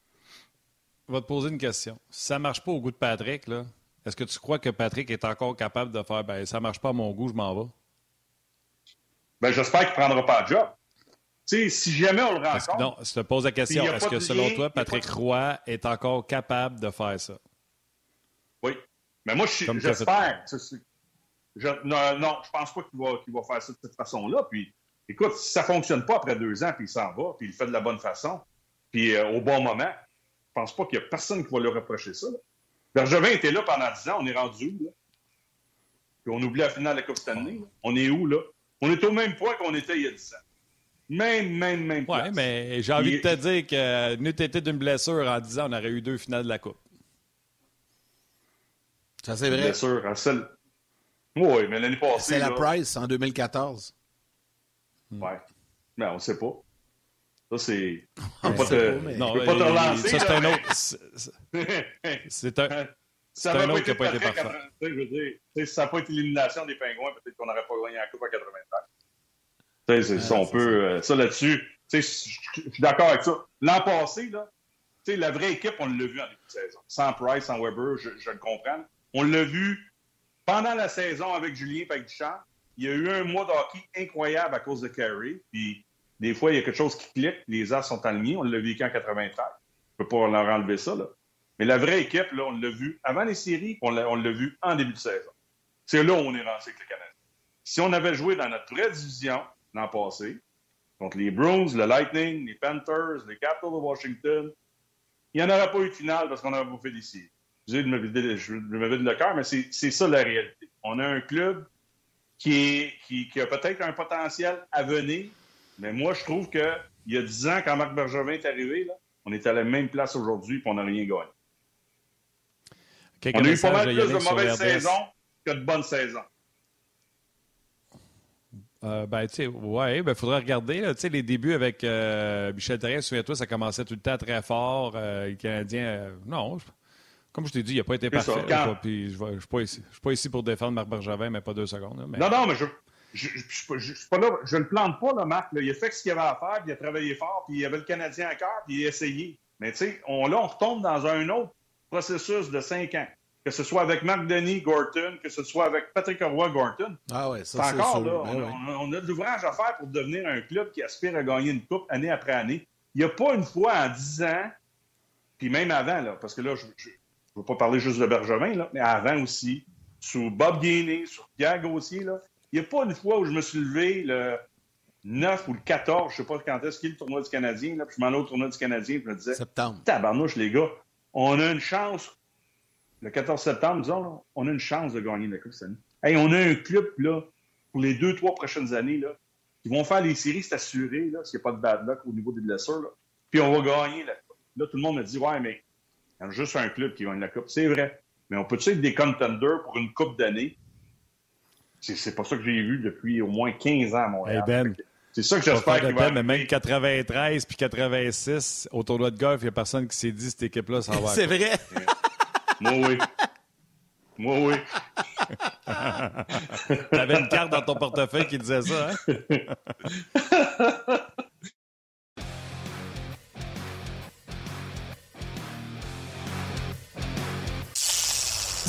Speaker 2: Je vais te poser une question. Si ça ne marche pas au goût de Patrick, là, est-ce que tu crois que Patrick est encore capable de faire ben ça ne marche pas à mon goût, je m'en vais?
Speaker 3: Ben, j'espère qu'il ne prendra pas de job si jamais on le rencontre.
Speaker 2: non, je te pose la question. Est-ce que selon toi, Patrick Roy est encore capable de faire ça?
Speaker 3: Oui. Mais moi, j'espère. Je, non, non, je pense pas qu'il va, va, faire ça de cette façon-là. Puis, écoute, si ça ne fonctionne pas après deux ans, puis il s'en va, puis il le fait de la bonne façon, puis euh, au bon moment, pense pas qu'il y a personne qui va lui reprocher ça. Bergevin était là pendant dix ans, on est rendu où, là? Puis on oublie la finale de la Coupe Stanley. On est où, là? On est au même point qu'on était il y a dix ans. Même, même, même
Speaker 2: Oui, mais j'ai envie de te dire que nous, été d'une blessure en disant on aurait eu deux finales de la Coupe.
Speaker 1: Ça, c'est vrai.
Speaker 3: Blessure, en seul... Oui, mais l'année passée.
Speaker 1: C'est la Price en 2014.
Speaker 3: Oui. Mais on ne sait pas. Ça, c'est. Je pas te, non, pas te relancer.
Speaker 2: Ça, c'est un autre. C'est un. C'est un autre qui n'a pas été parfait.
Speaker 3: Je veux dire, si ça n'a pas été l'élimination des Pingouins, peut-être qu'on n'aurait pas gagné la Coupe 93. C'est, ça, on peut, euh, ça là-dessus, je suis d'accord avec ça. L'an passé, là, la vraie équipe, on l'a vu en début de saison. Sans Price, sans Weber, je, le comprends. On l'a vu pendant la saison avec Julien et avec Duchamp. Il y a eu un mois de hockey incroyable à cause de Carey. Puis des fois, il y a quelque chose qui clique, les as sont alignés. On l'a vécu en 93. On ne peut pas leur enlever ça. Là. Mais la vraie équipe, là, on l'a vu avant les séries, on l'a, vu en début de saison. C'est là où on est rentré avec le Canada. Si on avait joué dans notre vraie division, l'an passé, contre les Bruins, le Lightning, les Panthers, les Capitals de Washington. Il n'y en aurait pas eu de finale parce qu'on aurait bouffé d'ici. Je me vide le cœur, mais c'est ça la réalité. On a un club qui, qui, a peut-être un potentiel à venir, mais moi, je trouve qu'il y a 10 ans, quand Marc Bergevin est arrivé, là, on est à la même place aujourd'hui et on n'a rien gagné. on a eu pas mal plus de mauvaises saisons que de bonnes saisons.
Speaker 2: Euh, ben, tu sais, ouais, ben, faudrait regarder, tu sais, les débuts avec euh, Michel Therrien, souviens-toi, ça commençait tout le temps très fort. Euh, les Canadiens, non, comme je t'ai dit, il n'a pas été parfait. puis je ne suis pas ici. Je suis pas ici pour défendre Marc Bergevin, mais pas deux secondes.
Speaker 3: Non, non, mais je. Je, je, le plante pas, là, Marc. Il a fait ce qu'il avait à faire, puis il a travaillé fort, puis il avait le Canadien à cœur, puis il a essayé. Mais tu sais, on, là, on retombe dans un autre processus de cinq ans. Que ce soit avec Marc Denis, Gorton, que ce soit avec Patrick Roy, Gorton.
Speaker 1: Ah ouais, ça,
Speaker 3: c'est encore là.
Speaker 1: Ben
Speaker 3: on, a, on, a, de l'ouvrage à faire pour devenir un club qui aspire à gagner une coupe année après année. Il n'y a pas une fois en dix ans, puis même avant, là, parce que là, je ne veux pas parler juste de Bergevin, là, mais avant aussi, sous Bob Gainey, sur Pierre Gauthier, là, il n'y a pas une fois où je me suis levé le 9 ou le 14, je ne sais pas quand est-ce qu'il est le tournoi du Canadien, là, puis je m'en vais au tournoi du Canadien, puis je me disais,
Speaker 1: septembre.
Speaker 3: tabarnouche, les gars, on a une chance, le 14 septembre, disons, là, on a une chance de gagner la Coupe cette année. Hey, on a un club, là, pour les deux, trois prochaines années, là, qui vont faire les séries, c'est assuré, là, s'il n'y a pas de bad luck au niveau des blessures, là. Puis on va gagner la Coupe. Là, tout le monde me dit, ouais, mais il y a juste un club qui gagne la Coupe. C'est vrai. Mais on peut-tu être des contenders pour une Coupe d'année? C'est pas ça que j'ai vu depuis au moins 15 ans à Montréal.
Speaker 2: Hey ben,
Speaker 3: c'est ça que j'espère qu'il va
Speaker 2: Mais même 93 puis 86, au tournoi de golf, il n'y a personne qui s'est dit cette équipe-là s'en va.
Speaker 1: C'est vrai.
Speaker 3: Moi, oui. Moi, oui.
Speaker 2: T'avais une carte dans ton portefeuille qui disait ça, hein?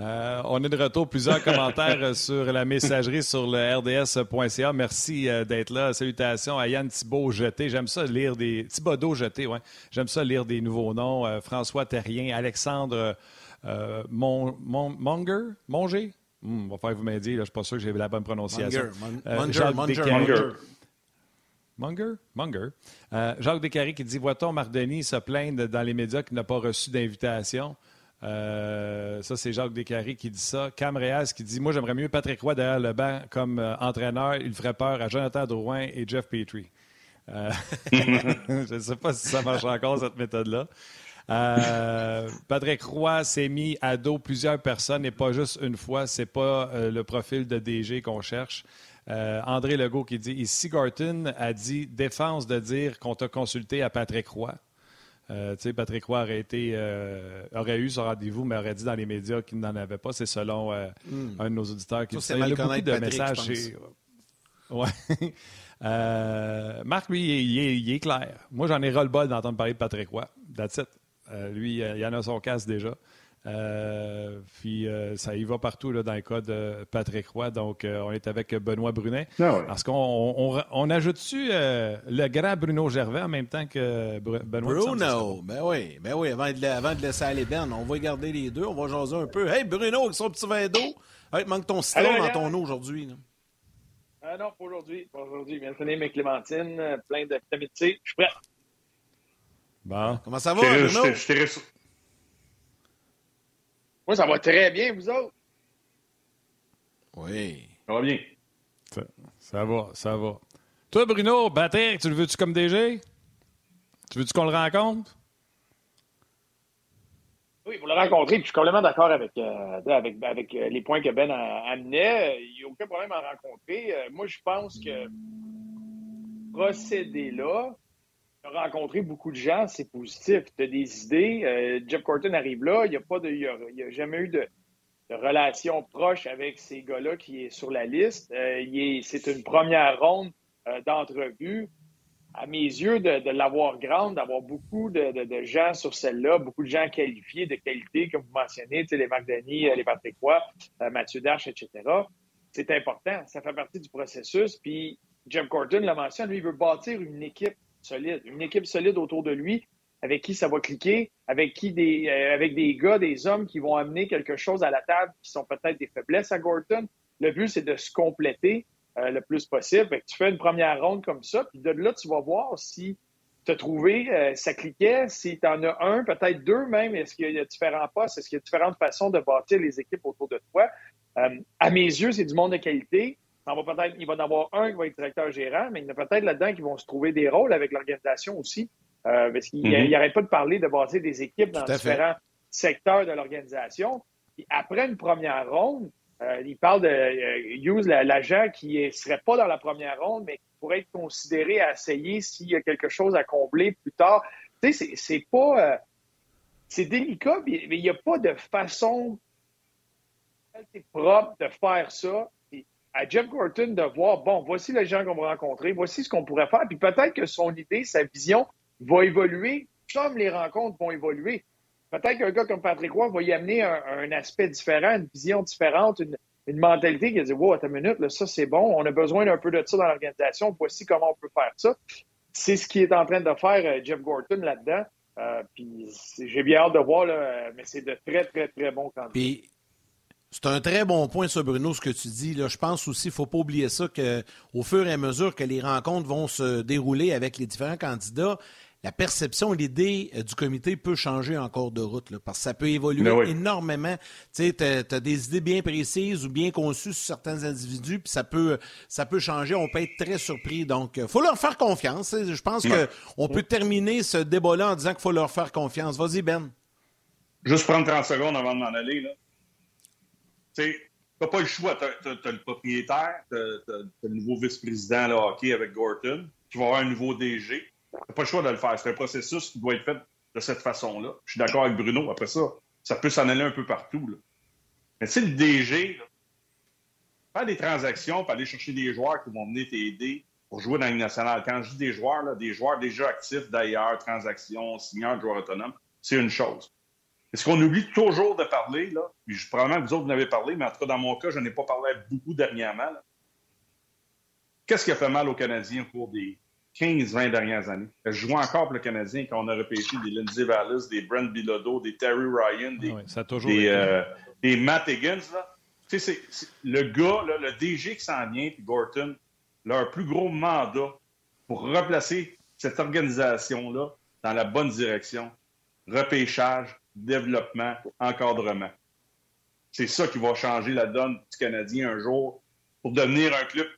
Speaker 2: Euh, on est de retour. Plusieurs commentaires sur la messagerie sur le rds.ca. Merci euh, d'être là. Salutations à Yann Thibault Jeté. J'aime ça lire des. Thibaudot Jeté, ouais. J'aime ça lire des nouveaux noms. Euh, François Terrien, Alexandre Mon, Monger? Monger? Hmm, va faire vous m'aider. Je ne suis pas sûr que j'ai la bonne prononciation.
Speaker 1: Munger,
Speaker 2: Munger. Munger. Jacques Descaries qui dit Voit-on Mardoni se plaindre dans les médias qu'il n'a pas reçu d'invitation? Euh, ça, c'est Jacques Descaries qui dit ça. Cam Reas qui dit Moi, j'aimerais mieux Patrick Roy derrière le banc comme euh, entraîneur. Il ferait peur à Jonathan Drouin et Jeff Petrie. Euh, je ne sais pas si ça marche encore, cette méthode-là. Patrick Roy s'est mis à dos plusieurs personnes et pas juste une fois. C'est pas le profil de DG qu'on cherche. André Legault qui dit Ici, Garton a dit défense de dire qu'on t'a consulté à Patrick Roy. Euh, Patrick Roy aurait, été, euh, aurait eu ce rendez-vous, mais aurait dit dans les médias qu'il n'en avait pas. C'est selon euh, hmm. un de nos auditeurs qui
Speaker 1: ça, Il y a beaucoup de messages. Chez...
Speaker 2: Ouais. Marc, lui, il est, clair. Moi, j'en ai ras le bol d'entendre parler de Patrick Roy. That's it. lui, il en a son casse déjà. Euh, puis euh, ça y va partout là, dans le cas de Patrick Roy. Donc, euh, on est avec Benoît Brunet.
Speaker 3: Ah
Speaker 2: Parce qu'on on, ajoute-tu le grand Bruno Gervais en même temps que Benoît
Speaker 1: Bruno, ben oui, ben oui, avant de, avant de laisser aller Ben, on va garder les deux, on va jaser un peu. Hey Bruno, avec son petit vin d'eau. Hey, manque ton citron dans ton eau aujourd'hui.
Speaker 5: Ah non, pas aujourd'hui. Pas aujourd'hui. Je viens de finir mes clémentines, plein de vitamine C. Je suis prêt.
Speaker 2: Bon.
Speaker 1: Comment ça va, Bruno?
Speaker 5: Moi, ça va très bien, vous autres.
Speaker 1: Oui.
Speaker 3: Ça va bien.
Speaker 2: Ça, va, ça va. Toi, Bruno, Patrick, tu le veux-tu comme DG? Tu veux-tu qu'on le rencontre?
Speaker 5: Oui, pour le rencontrer, puis je suis complètement d'accord avec, euh, avec, avec euh, les points que Ben a amenait. Il n'y a aucun problème à rencontrer. Euh, moi, je pense que procéder là, rencontrer beaucoup de gens, c'est positif. Tu as des idées. Euh, Jeff Corton arrive là. Il n'y a, pas de, il y a, jamais eu de, relation proche avec ces gars-là qui est sur la liste. Euh, c'est une première ronde euh, d'entrevue. À mes yeux, de, l'avoir grande, d'avoir beaucoup de, gens sur celle-là, beaucoup de gens qualifiés, de qualité, comme vous mentionnez, les Marc Denis, les Patrick Roy, Mathieu Darche, etc. C'est important. Ça fait partie du processus. Puis Jeff Corton l'a mentionné, lui, il veut bâtir une équipe solide, une équipe solide autour de lui, avec qui ça va cliquer, avec qui des, euh, avec des gars, des hommes qui vont amener quelque chose à la table qui sont peut-être des faiblesses à Gorton. Le but, c'est de se compléter euh, le plus possible. tu fais une première ronde comme ça, puis de là, tu vas voir si tu as trouvé, euh, ça cliquait, si tu en as un, peut-être deux même, est-ce qu'il y a différents postes, est-ce qu'il y a différentes façons de bâtir les équipes autour de toi? à mes yeux, c'est du monde de qualité va peut-être, il va en avoir un qui va être directeur gérant, mais il y en a peut-être là-dedans qui vont se trouver des rôles avec l'organisation aussi. parce qu'il
Speaker 1: Mhm.
Speaker 5: n'arrête pas de parler de bâtir des équipes dans
Speaker 1: fait.
Speaker 5: différents secteurs de l'organisation. Après une première ronde, euh, il parle de euh, Hughes, l'agent qui ne serait pas dans la première ronde, mais qui pourrait être considéré à essayer s'il y a quelque chose à combler plus tard. Tu sais, c'est- c'est pas. euh, c'est délicat, mais il n'y a pas de façon propre de faire ça. À Jeff Gorton de voir, bon, voici les gens qu'on va rencontrer, voici ce qu'on pourrait faire. Puis peut-être que son idée, sa vision va évoluer comme les rencontres vont évoluer. Peut-être qu'un gars comme Patrick Roy va y amener un, aspect différent, une vision différente, une, mentalité qui va dire Wow, attends une minute, là, ça c'est bon, on a besoin d'un peu de ça dans l'organisation, voici comment on peut faire ça. C'est ce qui est en train de faire euh, Jeff Gorton là-dedans. Euh, puis j'ai bien hâte de voir, là, euh, mais c'est de très, très, très bons candidats.
Speaker 1: C'est un très bon point, ça, Bruno, ce que tu dis. Là. Je pense aussi, il ne faut pas oublier ça, qu'au fur et à mesure que les rencontres vont se dérouler avec les différents candidats, la perception, l'idée euh, du comité peut changer en cours de route, là, parce que ça peut évoluer
Speaker 3: oui.
Speaker 1: énormément. Tu sais, as, des idées bien précises ou bien conçues sur certains individus, puis ça peut, ça peut changer. On peut être très surpris. Donc, il faut leur faire confiance. Je pense
Speaker 3: Ouais.
Speaker 1: qu'on peut terminer ce débat-là en disant qu'il faut leur faire confiance. Vas-y, Ben.
Speaker 3: Juste prendre 30 secondes avant de m'en aller. Là. Tu t'as pas le choix. T'as- t'as le propriétaire, t'as- t'as le nouveau vice-président là, hockey avec Gorton, tu vas avoir un nouveau DG. T'as pas le choix de le faire. C'est un processus qui doit être fait de cette façon-là. Je suis d'accord avec Bruno. Après ça, ça peut s'en aller un peu partout. Mais tu sais, le DG, faire des transactions, puis aller chercher des joueurs qui vont venir t'aider pour jouer dans Ligue nationale. Quand je dis des joueurs, des joueurs déjà actifs d'ailleurs, transactions, signeurs, joueurs autonomes, c'est une chose. Et ce qu'on oublie toujours de parler, là, puis je, probablement que vous autres vous en avez parlé, mais en tout cas, dans mon cas, je n'ai pas parlé beaucoup dernièrement. là. Qu'est-ce qui a fait mal aux Canadiens au cours des 15-20 dernières années? Je joue encore pour le Canadien quand on a repêché des Lindsay Vallis, des Brent Bilodeau, des Terry Ryan, des,
Speaker 2: Ah ça toujours
Speaker 3: des, euh, des Matt Higgins. Là. Tu sais, c'est- c'est- le gars, là, le DG qui s'en vient, puis Gorton, leur plus gros mandat pour replacer cette organisation-là dans la bonne direction, repêchage, développement, encadrement. C'est ça qui va changer la donne du Canadien un jour pour devenir un club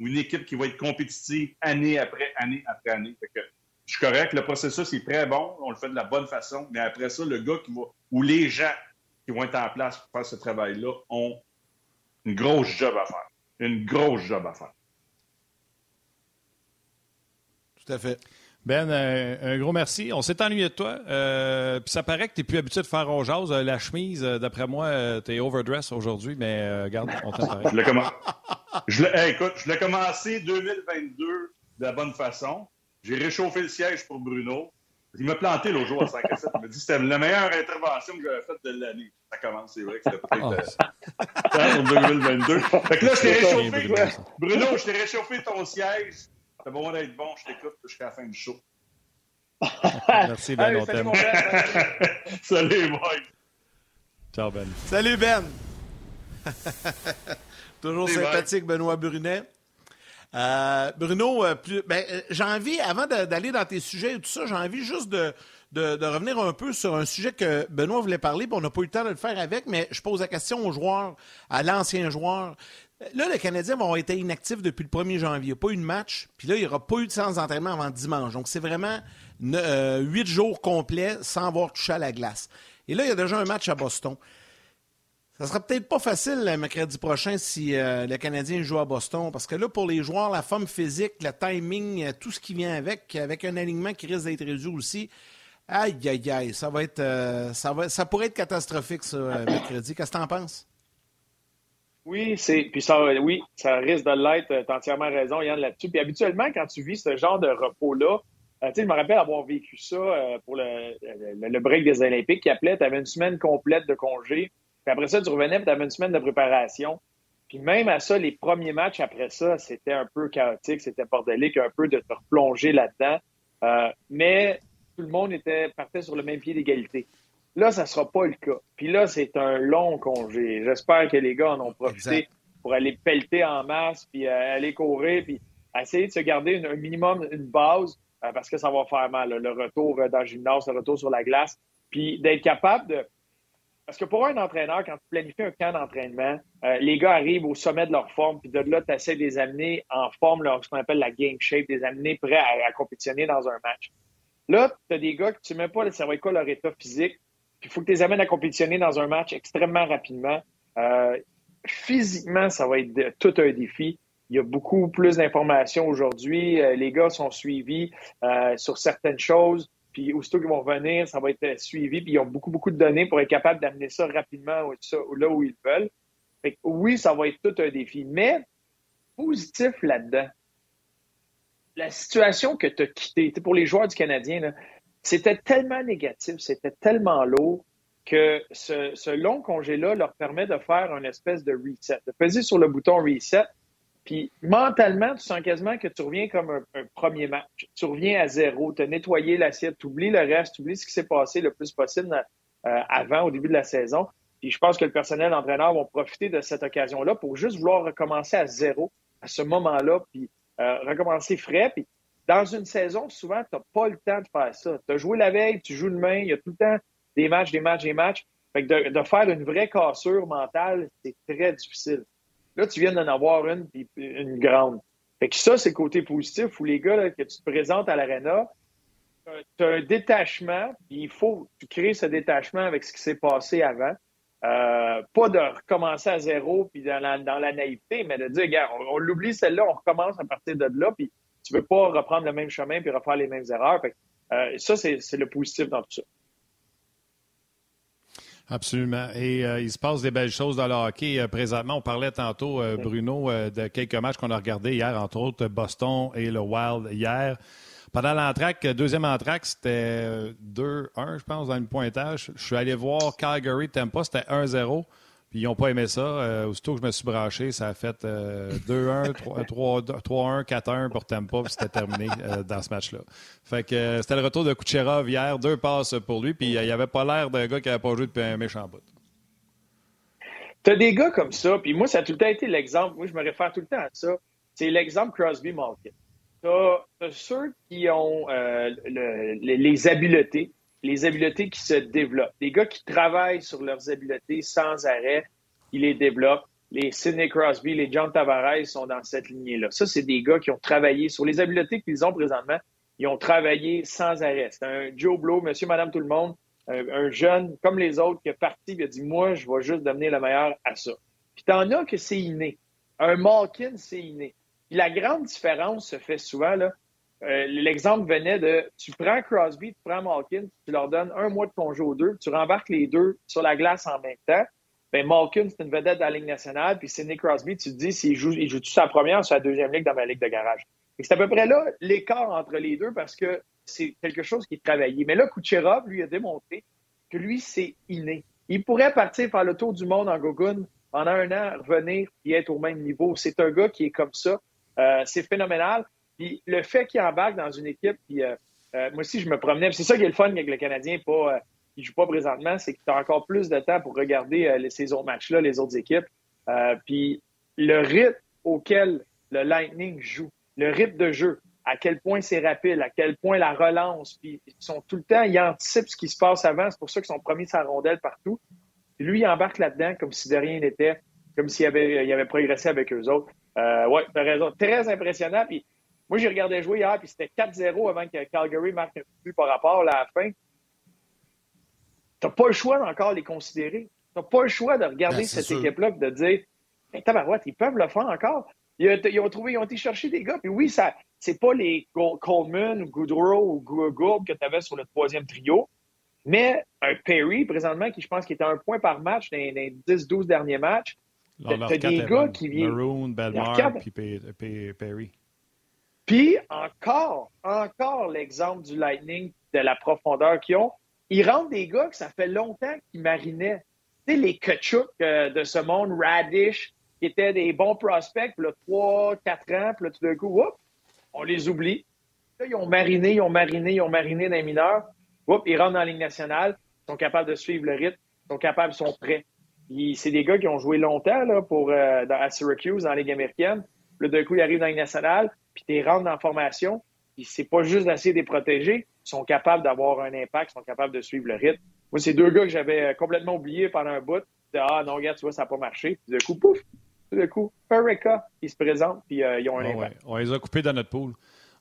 Speaker 3: ou une équipe qui va être compétitive année après année après année. Je suis correct, le processus est très bon, on le fait de la bonne façon, mais après ça, le gars qui va, ou les gens qui vont être en place pour faire ce travail-là ont une grosse job à faire. Une grosse job à faire.
Speaker 1: Tout à fait.
Speaker 2: Ben, euh, un gros merci. On s'est ennuyé de toi. Euh, Puis ça paraît que tu n'es plus habitué de faire on jase. Euh, La chemise, euh, d'après moi, tu es overdress aujourd'hui, mais euh, regarde, on pareil.
Speaker 3: Je l'ai hey, écoute, je l'ai commencé 2022 de la bonne façon. J'ai réchauffé le siège pour Bruno. Il m'a planté l'autre jour à 5 à 7. Il m'a dit que c'était la meilleure intervention que j'avais faite de l'année. Ça commence, c'est vrai que c'était peut-être
Speaker 2: Ah,
Speaker 3: euh, pour 2022. Fait que là, je t'ai réchauffé.
Speaker 2: Bruno,
Speaker 3: je t'ai réchauffé ton siège. T'as besoin d'être bon, je t'écoute jusqu'à la fin du show.
Speaker 2: Merci, Ben, on
Speaker 5: salut, mon frère.
Speaker 3: Salut, boy.
Speaker 2: Ciao, Ben.
Speaker 1: Salut Ben! Toujours
Speaker 3: C'est
Speaker 1: sympathique, Benoît Brunet. Euh, Bruno, euh, plus- ben, euh, j'ai envie, avant de- d'aller dans tes sujets et tout ça, j'ai envie juste de, de- de revenir un peu sur un sujet que Benoît voulait parler, puis on n'a pas eu le temps de le faire avec, mais je pose la question aux joueurs, à l'ancien joueur. Là, les Canadiens vont être inactifs depuis le 1er janvier. Il n'y a pas eu de match, puis là, il n'y aura pas eu de séance d'entraînement avant dimanche. Donc, c'est vraiment euh, huit jours complets sans avoir touché à la glace. Et là, il y a déjà un match à Boston. Ça sera peut-être pas facile le mercredi prochain si euh, le Canadien joue à Boston, parce que là, pour les joueurs, la forme physique, le timing, euh, tout ce qui vient avec, avec un alignement qui risque d'être réduit aussi, aïe, aïe, aïe, ça va être, euh, ça va, ça pourrait être catastrophique, ça, mercredi. Qu'est-ce que t'en penses?
Speaker 5: Oui, c'est puis ça oui, ça risque de l'être, tu as entièrement raison Yann là-dessus. Puis habituellement quand tu vis ce genre de repos là, tu sais, je me rappelle avoir vécu ça euh, pour le break des Olympiques qui appelait, tu avais une semaine complète de congé. Puis après ça, tu revenais, tu avais une semaine de préparation. Puis même à ça, les premiers matchs après ça, c'était un peu chaotique, c'était bordélique, un peu de te replonger là-dedans. Euh, mais tout le monde était partait sur le même pied d'égalité. Là, ça sera pas le cas. Puis là, c'est un long congé. J'espère que les gars en ont profité
Speaker 1: Exact.
Speaker 5: pour aller pelleter en masse, puis euh, aller courir, puis essayer de se garder une- un minimum, une base, euh, parce que ça va faire mal. là, le retour euh, dans le gymnase, le retour sur la glace, puis d'être capable de... Parce que pour un entraîneur, quand tu planifies un camp d'entraînement, euh, les gars arrivent au sommet de leur forme, puis de là, tu essaies de les amener en forme, leur, ce qu'on appelle la game shape, de les amener prêts à, à compétitionner dans un match. Là, tu as des gars que tu ne même pas ça va être quoi leur état physique? Il faut que tu les amènes à compétitionner dans un match extrêmement rapidement. Euh, physiquement, ça va être tout un défi. Il y a beaucoup plus d'informations aujourd'hui. Euh, les gars sont suivis euh, sur certaines choses. Puis aussitôt qu'ils vont revenir, ça va être suivi. Puis ils ont beaucoup, beaucoup de données pour être capables d'amener ça rapidement là où ils veulent. Fait oui, ça va être tout un défi. Mais positif là-dedans, la situation que tu as quittée, pour les joueurs du Canadien, c'était tellement négatif, c'était tellement lourd que ce, long congé-là leur permet de faire une espèce de reset, de peser sur le bouton reset. Puis mentalement, tu sens quasiment que tu reviens comme un, premier match. Tu reviens à zéro, tu as nettoyé l'assiette, tu oublies le reste, tu oublies ce qui s'est passé le plus possible euh, avant, au début de la saison. Puis je pense que le personnel entraîneur vont profiter de cette occasion-là pour juste vouloir recommencer à zéro à ce moment-là, puis euh, recommencer frais. Dans une saison, souvent, tu n'as pas le temps de faire ça. Tu as joué la veille, tu joues demain, il y a tout le temps des matchs, des matchs, des matchs. Fait que de, faire une vraie cassure mentale, c'est très difficile. Là, tu viens d'en avoir une, puis une grande. Fait que ça, c'est le côté positif où les gars, que tu te présentes à l'aréna, tu as un détachement, puis il faut tu crées ce détachement avec ce qui s'est passé avant. Euh, pas de recommencer à zéro puis dans la, naïveté, mais de dire, regarde, on, l'oublie celle-là, on recommence à partir de là, puis tu veux pas reprendre le même chemin puis refaire les mêmes erreurs. Euh, ça, c'est le positif dans tout ça.
Speaker 2: Absolument. Et euh, il se passe des belles choses dans le hockey. présentement, on parlait tantôt, Bruno, de quelques matchs qu'on a regardés hier, entre autres Boston et le Wild hier. Pendant l'entraque, deuxième entraque, c'était 2-1, je pense, dans le pointage. Je suis allé voir Calgary Tampa, c'était 1-0. Puis ils n'ont pas aimé ça. Euh, aussitôt que je me suis branché, ça a fait 2-1, 3-1, 4-1 pour Tampa, puis c'était terminé euh, dans ce match-là. Fait que euh, c'était le retour de Kucherov hier, deux passes pour lui, puis il avait pas l'air d'un gars qui n'avait pas joué depuis un méchant bout.
Speaker 5: T'as des gars comme ça, puis moi, ça a tout le temps été l'exemple. Moi, je me réfère tout le temps à ça. C'est l'exemple Crosby-Malkin tu as, ceux qui ont euh, les, habiletés, les habiletés qui se développent. Des gars qui travaillent sur leurs habiletés sans arrêt, qui les développent. Les Sidney Crosby, les John Tavares sont dans cette lignée-là. Ça, c'est des gars qui ont travaillé sur les habiletés qu'ils ont présentement. Ils ont travaillé sans arrêt. C'est un Joe Blow, monsieur, madame, tout le monde, un, jeune comme les autres qui est parti et a dit Moi, je vais juste devenir le meilleur à ça. Puis t'en as que c'est inné. Un Malkin, c'est inné la grande différence se fait souvent, là. Euh, l'exemple venait de tu prends Crosby, tu prends Malkin, tu leur donnes un mois de congé aux deux, tu rembarques les deux sur la glace en même temps. Ben, Malkin, c'est une vedette de la Ligue nationale, puis Sidney Crosby, tu te dis s'il joue, il joue-tu sa première ou sa deuxième ligue dans ma ligue de garage? C'est à peu près là l'écart entre les deux parce que c'est quelque chose qui est travaillé. Mais là, Kucherov, lui, a démontré que lui, c'est inné. Il pourrait partir faire le tour du monde en Gogun pendant un an, revenir et être au même niveau. C'est un gars qui est comme ça. Euh, c'est phénoménal. Puis le fait qu'il embarque dans une équipe, puis euh, euh, moi aussi, je me promenais. C'est ça qui est le fun avec le Canadien, pas, ne joue pas présentement, c'est que tu as encore plus de temps pour regarder ces autres matchs-là, les autres équipes. puis le rythme auquel le Lightning joue, le rythme de jeu, à quel point c'est rapide, à quel point la relance, puis ils sont tout le temps, ils anticipent ce qui se passe avant, c'est pour ça qu'ils sont promis sa rondelle partout. Lui, il embarque là-dedans comme si de rien n'était, comme s'il avait, il avait progressé avec eux autres. Euh, oui, tu as raison. Très impressionnant. Puis, moi, j'ai regardé jouer hier, puis c'était 4-0 avant que Calgary marque un but par rapport à la fin. Tu pas le choix d'encore les considérer. Tu pas le choix de regarder ben, cette équipe-là et de dire hey, tabarouette, ils peuvent le faire encore. Ils, ont trouvé, ils ont été chercher des gars. Puis oui, ça c'est pas les Coleman ou Goodrow ou Gould que tu avais sur le troisième trio, mais un Perry, présentement, qui je pense qu'il était un point par match dans les 10-12 derniers matchs, T'as des gars qui viennent.
Speaker 2: Maroon, Belmar, puis Perry.
Speaker 5: Puis encore, encore l'exemple du Lightning, de la profondeur qu'ils ont. Ils rentrent des gars que ça fait longtemps qu'ils marinaient. Tu sais, les Kachuk euh, de ce monde, Radish, qui étaient des bons prospects, puis là, 3, 4 ans, puis là, tout d'un coup, on les oublie. Là, ils ont mariné, ils ont mariné, ils ont mariné dans les mineurs. ils rentrent dans la Ligue nationale, ils sont capables de suivre le rythme, ils sont capables, ils sont prêts c'est des gars qui ont joué longtemps là, pour, euh, à Syracuse, dans la Ligue américaine. Puis d'un coup, ils arrivent dans la Ligue nationale, puis tu rentres en formation. Puis c'est pas juste d'essayer de les protéger. Ils sont capables d'avoir un impact, ils sont capables de suivre le rythme. Moi, c'est deux gars que j'avais euh, complètement oubliés pendant un bout. ah non, regarde, tu vois, ça n'a pas marché. Puis d'un coup, pouf, d'un coup, Perica, ils se présentent, puis euh, ils ont un impact.
Speaker 2: On les a coupés dans notre poule.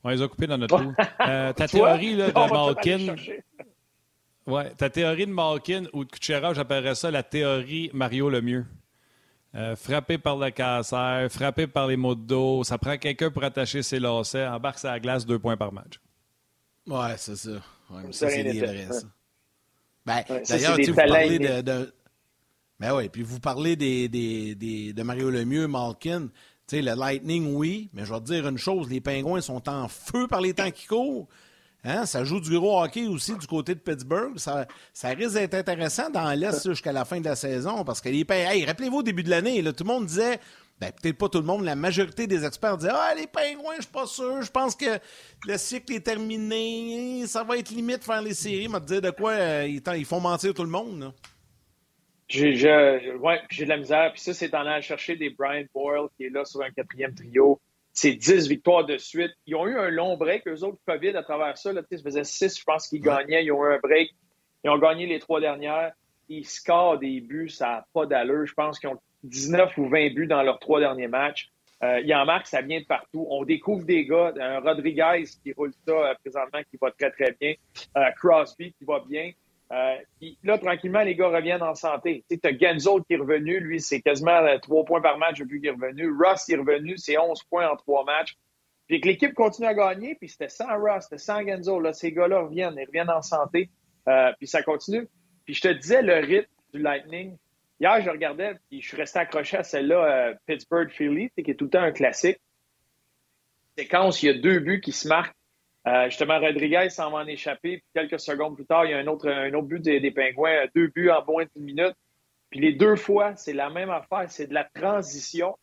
Speaker 2: On les a coupés dans notre trou. Euh, ta théorie là, de Malkin. Ouais, ta théorie de Malkin ou de Kuchera, j'appellerais ça la théorie Mario le mieux. Euh, frappé par le cancer, frappé par les maux de dos, ça prend quelqu'un pour attacher ses lacets, embarque sa glace deux points par match.
Speaker 1: Ouais, c'est ça. Ouais, ça, c'est des vrais, ça. Ben, D'ailleurs, tu vous parlez de, de... Ben oui, puis vous parlez des, des, des, de Mario Lemieux, Malkin. Tu sais, le Lightning, oui, mais je vais te dire une chose, les Pingouins sont en feu par les temps qui courent. Hein? Ça joue du gros hockey aussi du côté de Pittsburgh. Ça, risque d'être intéressant dans l'Est jusqu'à la fin de la saison parce que les Hey, rappelez-vous au début de l'année, tout le monde disait ben, peut-être pas tout le monde, la majorité des experts disaient Ah, les pingouins, je suis pas sûr, je pense que le cycle est terminé, ça va être limite faire les séries. Mais dire de quoi euh, ils, font mentir tout le monde.
Speaker 5: J'ai de la misère. Puis ça, c'est en allant chercher des Brian Boyle qui est là sur un quatrième trio c'est 10 victoires de suite. Ils ont eu un long break, eux autres, COVID, à travers ça. Là, ça faisait 6, je pense qu'ils gagnaient. Ils ont eu un break. Ils ont gagné les trois dernières. Ils scorent des buts, ça n'a pas d'allure. Je pense qu'ils ont 19 ou 20 buts dans leurs trois derniers matchs. Euh, ils en marquent, ça vient de partout. On découvre des gars, un Rodriguez qui roule ça euh, présentement, qui va très, très bien. Euh, Crosby qui va bien. Euh, là, tranquillement, les gars reviennent en santé. Tu as Genzo qui est revenu, lui, c'est quasiment euh, trois points par match depuis qu'il est revenu. Ross est revenu, c'est 11 points en trois matchs. Puis que l'équipe continue à gagner, puis c'était sans Ross, c'était sans Genzo. Là, ces gars-là reviennent, ils reviennent en santé, euh, puis ça continue. Puis je te disais le rythme du Lightning. Hier, je regardais, puis je suis resté accroché à celle-là, Pittsburgh-Philly, qui est tout le temps un classique. Quand il y a deux buts qui se marquent euh, justement, Rodriguez s'en va en échapper. Puis quelques secondes plus tard, il y a un autre, un autre but des, des Pingouins, deux buts en moins d'une minute. Puis les deux fois, c'est la même affaire, c'est de la transition.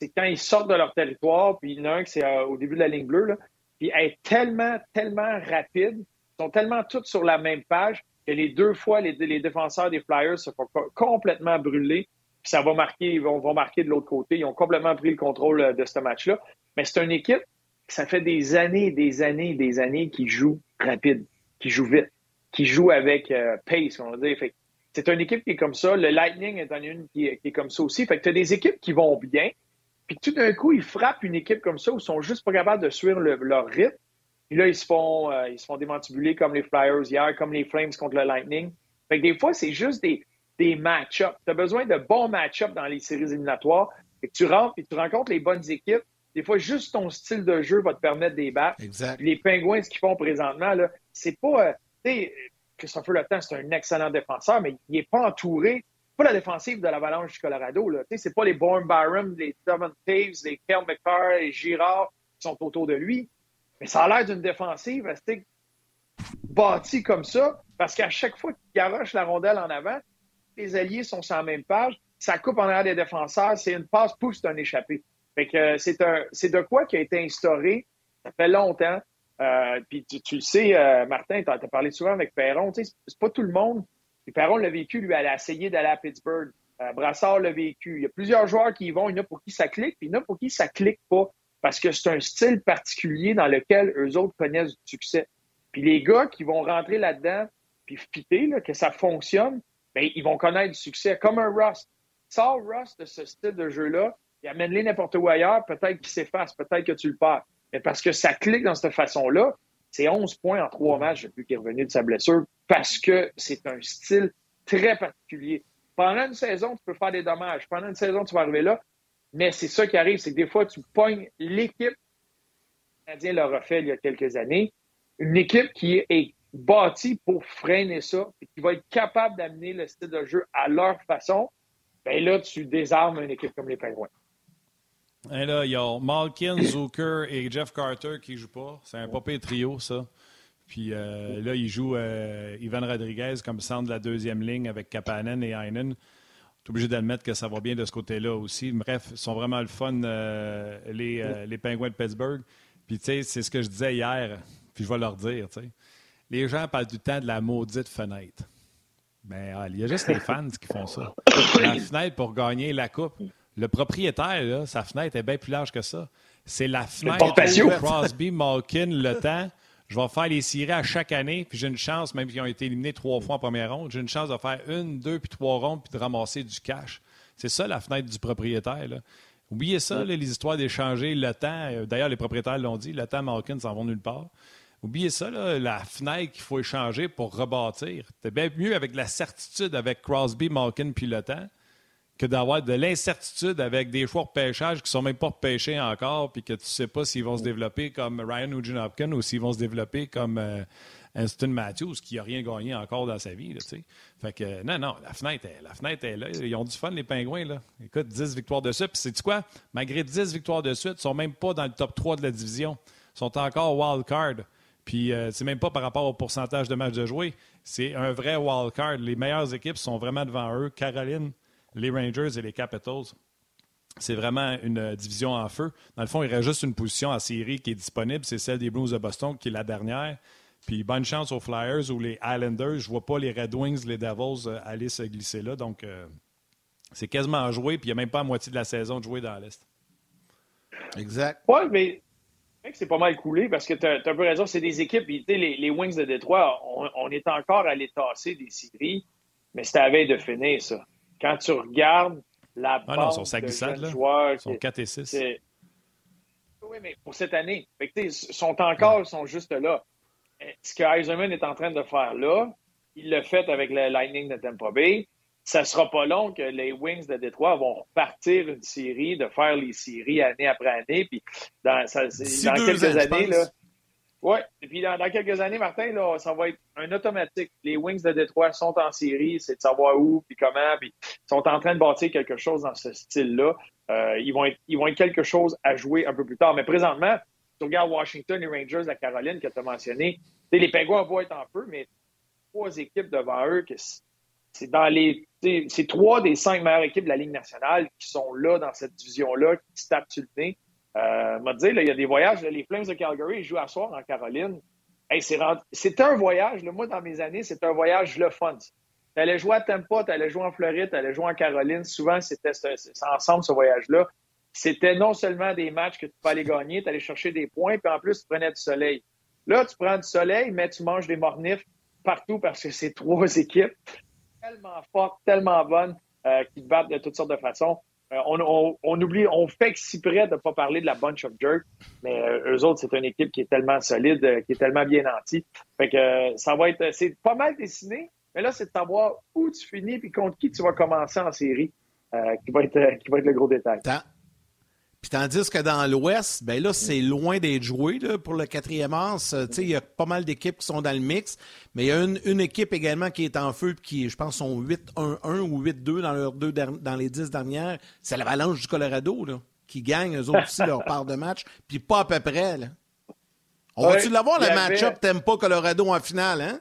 Speaker 5: C'est quand ils sortent de leur territoire, puis il y en a un qui c'est euh, au début de la ligne bleue, là, puis elle est tellement, tellement rapide, ils sont tellement tous sur la même page que les deux fois, les, défenseurs des Flyers se font complètement brûler, puis ça va marquer, ils vont, marquer de l'autre côté. Ils ont complètement pris le contrôle euh, de ce match-là. Mais c'est une équipe ça fait des années, des années, des années qu'ils jouent rapide, qu'ils jouent vite, qu'ils jouent avec euh, pace, on va dire. c'est une équipe qui est comme ça. Le Lightning est une qui est, comme ça aussi. Fait que tu as des équipes qui vont bien, puis tout d'un coup, ils frappent une équipe comme ça où ils sont juste pas capables de suivre leur rythme. Puis là, ils se font, euh, ils se font démantibuler comme les Flyers hier, comme les Flames contre le Lightning. Fait que des fois, c'est juste des, match-ups. Tu as besoin de bons match-ups dans les séries éliminatoires. Tu rentres et tu rencontres les bonnes équipes. Des fois, juste ton style de jeu va te permettre de battre. Les Pingouins, ce qu'ils font présentement, là, c'est pas. Euh, tu sais, Christopher Le c'est un excellent défenseur, mais il n'est pas entouré. pas la défensive de l'Avalanche du Colorado. Ce n'est pas les Born Byron, les Devon Taves, les Kel McCarr, les Girard qui sont autour de lui. Mais ça a l'air d'une défensive bâtie comme ça, parce qu'à chaque fois qu'il garoche la rondelle en avant, les alliés sont sur la même page. Ça coupe en arrière des défenseurs, c'est une passe, pousse, c'est un échappé. Fait que euh, c'est un, c'est de quoi qui a été instauré. Ça fait longtemps. Euh, puis tu, le sais, euh, Martin, tu as, parlé souvent avec Perron. C'est pas tout le monde. Puis Perron l'a vécu, lui, a essayé d'aller à Pittsburgh. Brassard l'a vécu. Il y a plusieurs joueurs qui y vont. Il y en a pour qui ça clique, puis il y en a pour qui ça clique pas. Parce que c'est un style particulier dans lequel eux autres connaissent du succès. Puis les gars qui vont rentrer là-dedans, puis fitter, que ça fonctionne, bien, ils vont connaître du succès. Comme un Rust. Sors Rust de ce style de jeu-là, il amène-les n'importe où ailleurs, peut-être qu'il s'efface, peut-être que tu le perds. Mais parce que ça clique dans cette façon-là, c'est 11 points en trois matchs depuis qu'il est revenu de sa blessure, parce que c'est un style très particulier. Pendant une saison, tu peux faire des dommages. Pendant une saison, tu vas arriver là. Mais c'est ça qui arrive, c'est que des fois, tu pognes l'équipe. Le Canadien l'a refait il y a quelques années. Une équipe qui est bâtie pour freiner ça, et qui va être capable d'amener le style de jeu à leur façon. Bien là, tu désarmes une équipe comme les Penguins.
Speaker 2: Et là, il y a Malkin, Zucker et Jeff Carter qui ne jouent pas. C'est un papier trio, ça. Puis euh, là, il joue euh, Ivan Rodriguez comme centre de la deuxième ligne avec Kapanen et Heinen. Tu obligé d'admettre que ça va bien de ce côté-là aussi. Bref, ils sont vraiment le fun, euh, les, les Pingouins de Pittsburgh. Puis, tu sais, c'est ce que je disais hier, puis je vais leur dire, tu sais. Les gens parlent du temps de la maudite fenêtre. Mais ben, il y a juste les fans qui font ça. La fenêtre pour gagner la coupe. Le propriétaire, sa fenêtre est bien plus large que ça. C'est la fenêtre où Crosby, Malkin, le temps. Je vais faire les séries à chaque année, puis j'ai une chance, même qu'ils ont été éliminés trois fois en première ronde, j'ai une chance de faire une, deux, puis trois rondes, puis de ramasser du cash. C'est ça la fenêtre du propriétaire. Oubliez ça, les histoires d'échanger le temps. Euh, d'ailleurs, les propriétaires l'ont dit, le temps, Malkin s'en vont nulle part. Oubliez ça, la fenêtre qu'il faut échanger pour rebâtir. C'est bien mieux avec la certitude avec Crosby, Malkin puis le temps que d'avoir de l'incertitude avec des choix de pêchage qui sont même pas pêchés encore puis que tu sais pas s'ils vont se développer comme Ryan Nugent Hopkins ou s'ils vont se développer comme euh, Matthews qui n'a rien gagné encore dans sa vie. fait que, non, non, la fenêtre, est, la fenêtre est là. Ils ont du fun, les Pingouins. Là. Écoute, 10 victoires de suite. Puis, sais-tu quoi? Malgré 10 victoires de suite, ils sont même pas dans le top 3 de la division. Ils sont encore wild card. Puis, euh, c'est même pas par rapport au pourcentage de matchs de jouer. C'est un vrai wild card. Les meilleures équipes sont vraiment devant eux. Caroline, les Rangers et les Capitals. C'est vraiment une division en feu. Dans le fond, il reste juste une position en série qui est disponible. C'est celle des Blues de Boston, qui est la dernière. Puis bonne chance aux Flyers ou les Islanders. Je vois pas les Red Wings, les Devils euh, aller se glisser là. Donc, euh, c'est quasiment à jouer. Puis il n'y a même pas la moitié de la saison de jouer dans l'Est.
Speaker 1: Exact.
Speaker 5: Oui, mais c'est pas mal coulé parce que tu as, un peu raison. C'est des équipes. Les, les, Wings de Détroit, on, est encore à les tasser des séries, mais c'était à veille de finir, ça. Quand tu regardes la
Speaker 2: ah non, de joueurs... Ils sont 4 et 6.
Speaker 5: Oui, mais pour cette année. ils sont encore, ils sont juste là ce que Eisenman est en train de faire là, il l'a fait avec le Lightning de Tampa Bay. Ça ne sera pas long que les Wings de Détroit vont repartir une série, de faire les séries année après année. Puis dans, quelques années, là. Oui, et puis dans, quelques années, Martin, là, ça va être un automatique. Les Wings de Détroit sont en série, c'est de savoir où, puis comment, puis ils sont en train de bâtir quelque chose dans ce style-là. Euh, ils, vont être, ils vont être quelque chose à jouer un peu plus tard. Mais présentement, tu regardes Washington, les Rangers, la Caroline que tu as mentionné, les Penguins vont être en peu, mais trois équipes devant eux, c'est dans les. C'est trois des cinq meilleures équipes de la Ligue nationale qui sont là dans cette division-là, qui se tapent sur le nez. Euh, m'a dit, il y a des voyages. les Flames de Calgary, jouent à soir en Caroline. Hey, c'est un voyage. moi, dans mes années, c'est un voyage le fun. Tu allais jouer à Tampa, tu allais jouer en Floride, tu allais jouer en Caroline. Souvent, c'était ensemble ce voyage-là c'était non seulement des matchs que tu peux aller gagner, tu allais chercher des points, puis en plus, tu prenais du soleil. Là, tu prends du soleil, mais tu manges des mornifs partout parce que c'est trois équipes tellement fortes, tellement bonnes, euh, qui te battent de toutes sortes de façons. Euh, on, oublie, on fait si près de ne pas parler de la bunch of jerks, mais euh, eux autres, c'est une équipe qui est tellement solide, qui est tellement bien nantie. Fait que ça va être, c'est pas mal dessiné, mais là, c'est de savoir où tu finis puis contre qui tu vas commencer en série, qui va être, qui va être le gros détail.
Speaker 1: Puis tandis que dans l'Ouest, ben là, c'est loin d'être joué pour le quatrième as. Il y a pas mal d'équipes qui sont dans le mix, mais il y a une, équipe également qui est en feu qui, je pense, sont 8-1-1 ou 8-2 dans, leurs deux dans les dix dernières. C'est l'Avalanche du Colorado là, qui gagne, eux autres aussi, leur part de match, puis pas à peu près. Là. On va-tu l'avoir, le match-up t'aimes pas Colorado en finale, hein?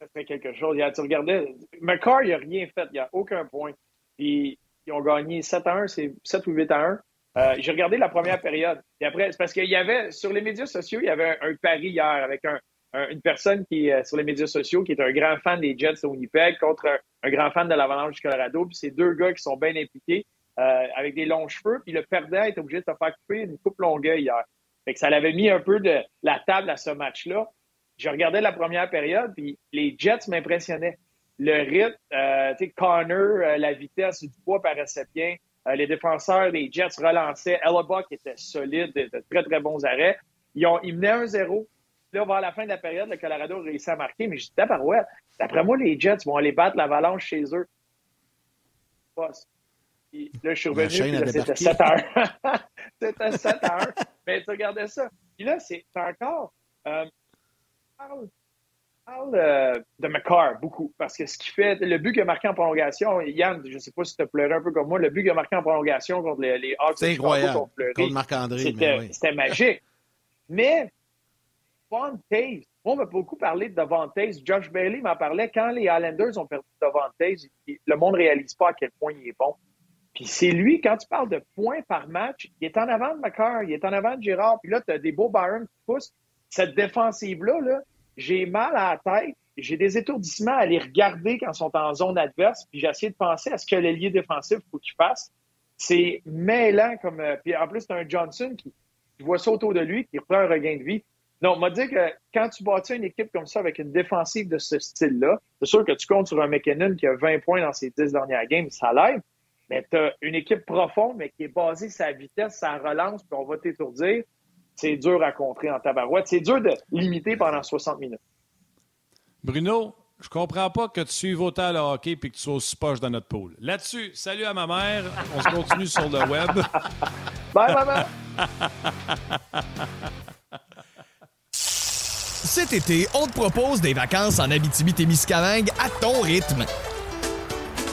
Speaker 5: Ça fait quelque chose. Tu regardais, McCarr, il n'a rien fait, il n'y a aucun point. Puis ils ont gagné 7 à 1, c'est 7 ou 8 à 1. Euh, j'ai regardé la première période. Et après, c'est parce qu'il y avait, sur les médias sociaux, il y avait un, pari hier avec une personne qui est sur les médias sociaux qui est un grand fan des Jets de Winnipeg contre un, grand fan de l'Avalanche du Colorado. Puis c'est deux gars qui sont bien impliqués euh, avec des longs cheveux. Puis le perdant est obligé de se faire couper une coupe longueuil hier. Fait que ça l'avait mis un peu de la table à ce match-là. Je regardais la première période, puis les Jets m'impressionnaient le rythme, euh, tu sais, Connor, euh, la vitesse du poids paraissait bien. Euh, les défenseurs des Jets relançaient. Buck était solide, de, très, très bons arrêts. Ils, ont, ils menaient 1-0. Là, vers la fin de la période, le Colorado réussit à marquer, mais je disais, ouais, d'après moi, les Jets vont aller battre l'avalanche chez eux. là, je suis revenu, c'était 7 heures. c'était 7 heures. Mais tu regardais ça. Puis là, c'est encore. Euh, parle euh, de McCarr beaucoup parce que ce qui fait, le but qu'il a marqué en prolongation, Yann, je ne sais pas si tu as pleuré un peu comme moi, le but qu'il a marqué en prolongation contre les, les Hawks,
Speaker 1: c'est incroyable. Contre Marc-André,
Speaker 5: c'était magique. mais Devon Taves, on m'a beaucoup parlé de Devon Taves. Josh Bailey m'en parlait quand les Islanders ont perdu Devon Taves, le monde ne réalise pas à quel point il est bon. Puis c'est lui, quand tu parles de points par match, il est en avant de McCarr, il est en avant de Girard, puis là, tu as des beaux Byron qui poussent. Cette défensive-là, là, j'ai mal à la tête, j'ai des étourdissements à les regarder quand ils sont en zone adverse, puis j'ai essayé de penser à ce que l'ailier défensif faut qu'il fasse. C'est mêlant comme. Euh, puis en plus, c'est un Johnson qui, voit ça autour de lui, qui reprend un regain de vie. Non, on m'a dit que quand tu bâtis une équipe comme ça avec une défensive de ce style-là, c'est sûr que tu comptes sur un McKinnon qui a 20 points dans ses 10 dernières games, ça l'aide. mais tu as une équipe profonde, mais qui est basée sur sa vitesse, sa relance, puis on va t'étourdir. C'est dur à contrer en tabarouette. C'est dur de limiter pendant 60 minutes.
Speaker 2: Bruno, je comprends pas que tu suives autant le hockey et que tu sois aussi poche dans notre pool. Là-dessus, salut à ma mère. On se continue sur le web.
Speaker 5: Bye, maman!
Speaker 4: Cet été, on te propose des vacances en Abitibi-Témiscamingue à ton rythme.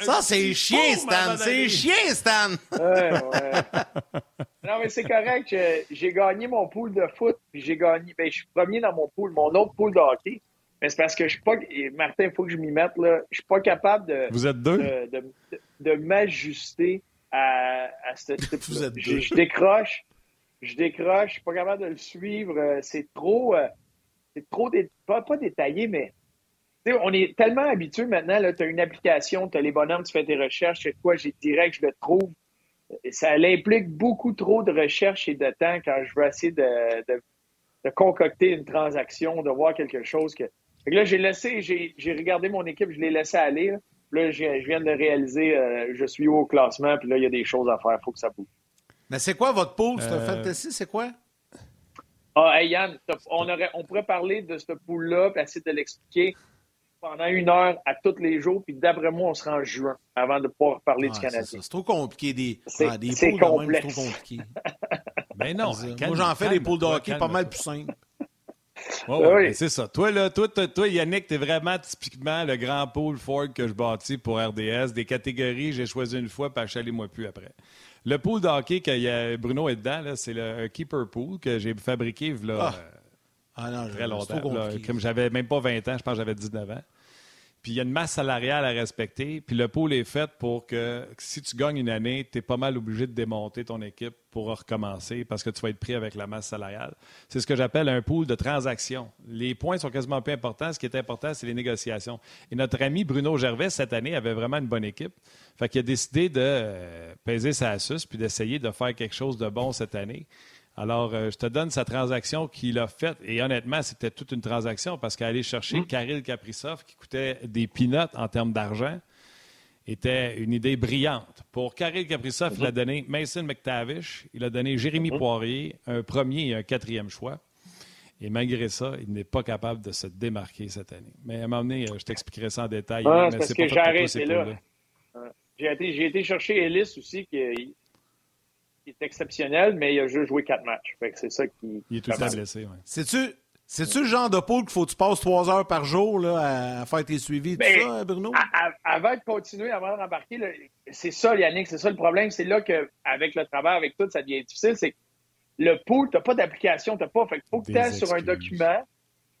Speaker 6: Ça, c'est chien, Stan. C'est chien, Stan.
Speaker 5: Ouais, ouais. Non, mais c'est correct. J'ai gagné mon pool de foot, puis j'ai gagné. Ben, je suis premier dans mon pool, mon autre pool de hockey. Mais c'est parce que je suis pas. et Martin, il faut que je m'y mette, là. Je suis pas capable de.
Speaker 2: Vous êtes deux?
Speaker 5: de, de- de m'ajuster à, à ce type
Speaker 6: Vous êtes
Speaker 5: je,
Speaker 6: deux.
Speaker 5: je décroche, je décroche, je suis pas capable de le suivre. euh, C'est trop, euh, c'est trop dé- pas, pas détaillé, mais on est tellement habitué maintenant. Tu as une application, tu as les bonhommes, tu fais tes recherches, c'est quoi, j'ai direct, je le trouve. Ça implique beaucoup trop de recherche et de temps quand je veux essayer de, de, de concocter une transaction, de voir quelque chose que. Fait que là, j'ai laissé, j'ai regardé mon équipe, je l'ai laissé aller. Là, Là, je, je viens de réaliser, euh, je suis haut au classement, puis là, il y a des choses à faire, il faut que ça bouge.
Speaker 6: Mais c'est quoi votre pool? C'est
Speaker 2: Euh,
Speaker 6: fantasy, c'est quoi?
Speaker 5: Ah, hey Yann, t'as- on, aurait, on pourrait parler de ce pool-là, puis essayer de l'expliquer pendant une heure à tous les jours, puis d'après moi, on sera en juin avant de pouvoir parler
Speaker 6: Ah,
Speaker 5: du Canadien.
Speaker 6: C'est trop compliqué. Des, ah, des
Speaker 5: c'est
Speaker 6: poules de même,
Speaker 5: complexe.
Speaker 6: C'est trop compliqué.
Speaker 2: Ben non.
Speaker 6: Moi, j'en fais des poules de hockey pas mal plus simples.
Speaker 2: Ouais, ouais,
Speaker 5: Oui.
Speaker 2: ben c'est ça. Toi, là, toi, toi, toi, Yannick, t'es vraiment typiquement le grand pool Ford que je bâtis pour RDS. Des catégories, j'ai choisi une fois, puis achalez-moi plus après. Le pool de hockey que y a- Bruno est dedans, c'est le un keeper pool que j'ai fabriqué là,
Speaker 6: Ah,
Speaker 2: euh,
Speaker 6: Ah non,
Speaker 2: très longtemps. là. comme j'avais même pas 20 ans, je pense que j'avais 19 ans. Puis il y a une masse salariale à respecter. Puis le pool est fait pour que si tu gagnes une année, tu es pas mal obligé de démonter ton équipe pour recommencer parce que tu vas être pris avec la masse salariale. C'est ce que j'appelle un pool de transactions. Les points sont quasiment plus importants. Ce qui est important, c'est les négociations. Et notre ami Bruno Gervais, cette année, avait vraiment une bonne équipe. Fait qu'il a décidé de euh, peser sa suce puis d'essayer de faire quelque chose de bon cette année. Alors, euh, je te donne sa transaction qu'il a faite. Et honnêtement, c'était toute une transaction parce qu'aller chercher Kirill Kaprizov, qui coûtait des peanuts en termes d'argent, était une idée brillante. Pour Kirill Kaprizov, il a donné Mason McTavish, il a donné Jérémy Poirier, un premier et un quatrième choix. Et malgré ça, il n'est pas capable de se démarquer cette année. Mais à un moment donné, euh, je t'expliquerai ça en détail.
Speaker 5: Ah,
Speaker 2: mais
Speaker 5: parce que j'ai arrêté là.
Speaker 2: poules-là.
Speaker 5: J'ai été, été chercher Ellis aussi, qui qui est exceptionnel, mais il a juste joué quatre matchs. Fait que c'est ça qui.
Speaker 2: Il est tout le temps blessé.
Speaker 6: C'est-tu c'est-tu le genre de pool qu'il faut que tu passes trois heures par jour là, à- à faire tes suivis, tout
Speaker 5: Ben,
Speaker 6: ça, Bruno?
Speaker 5: À- à- avant de continuer, avant de rembarquer, là, c'est ça, Yannick, c'est ça le problème. C'est là qu'avec le travail, avec tout, ça devient difficile. C'est que le pool, tu n'as pas d'application, tu pas. Fait qu'il faut que tu ailles sur un document,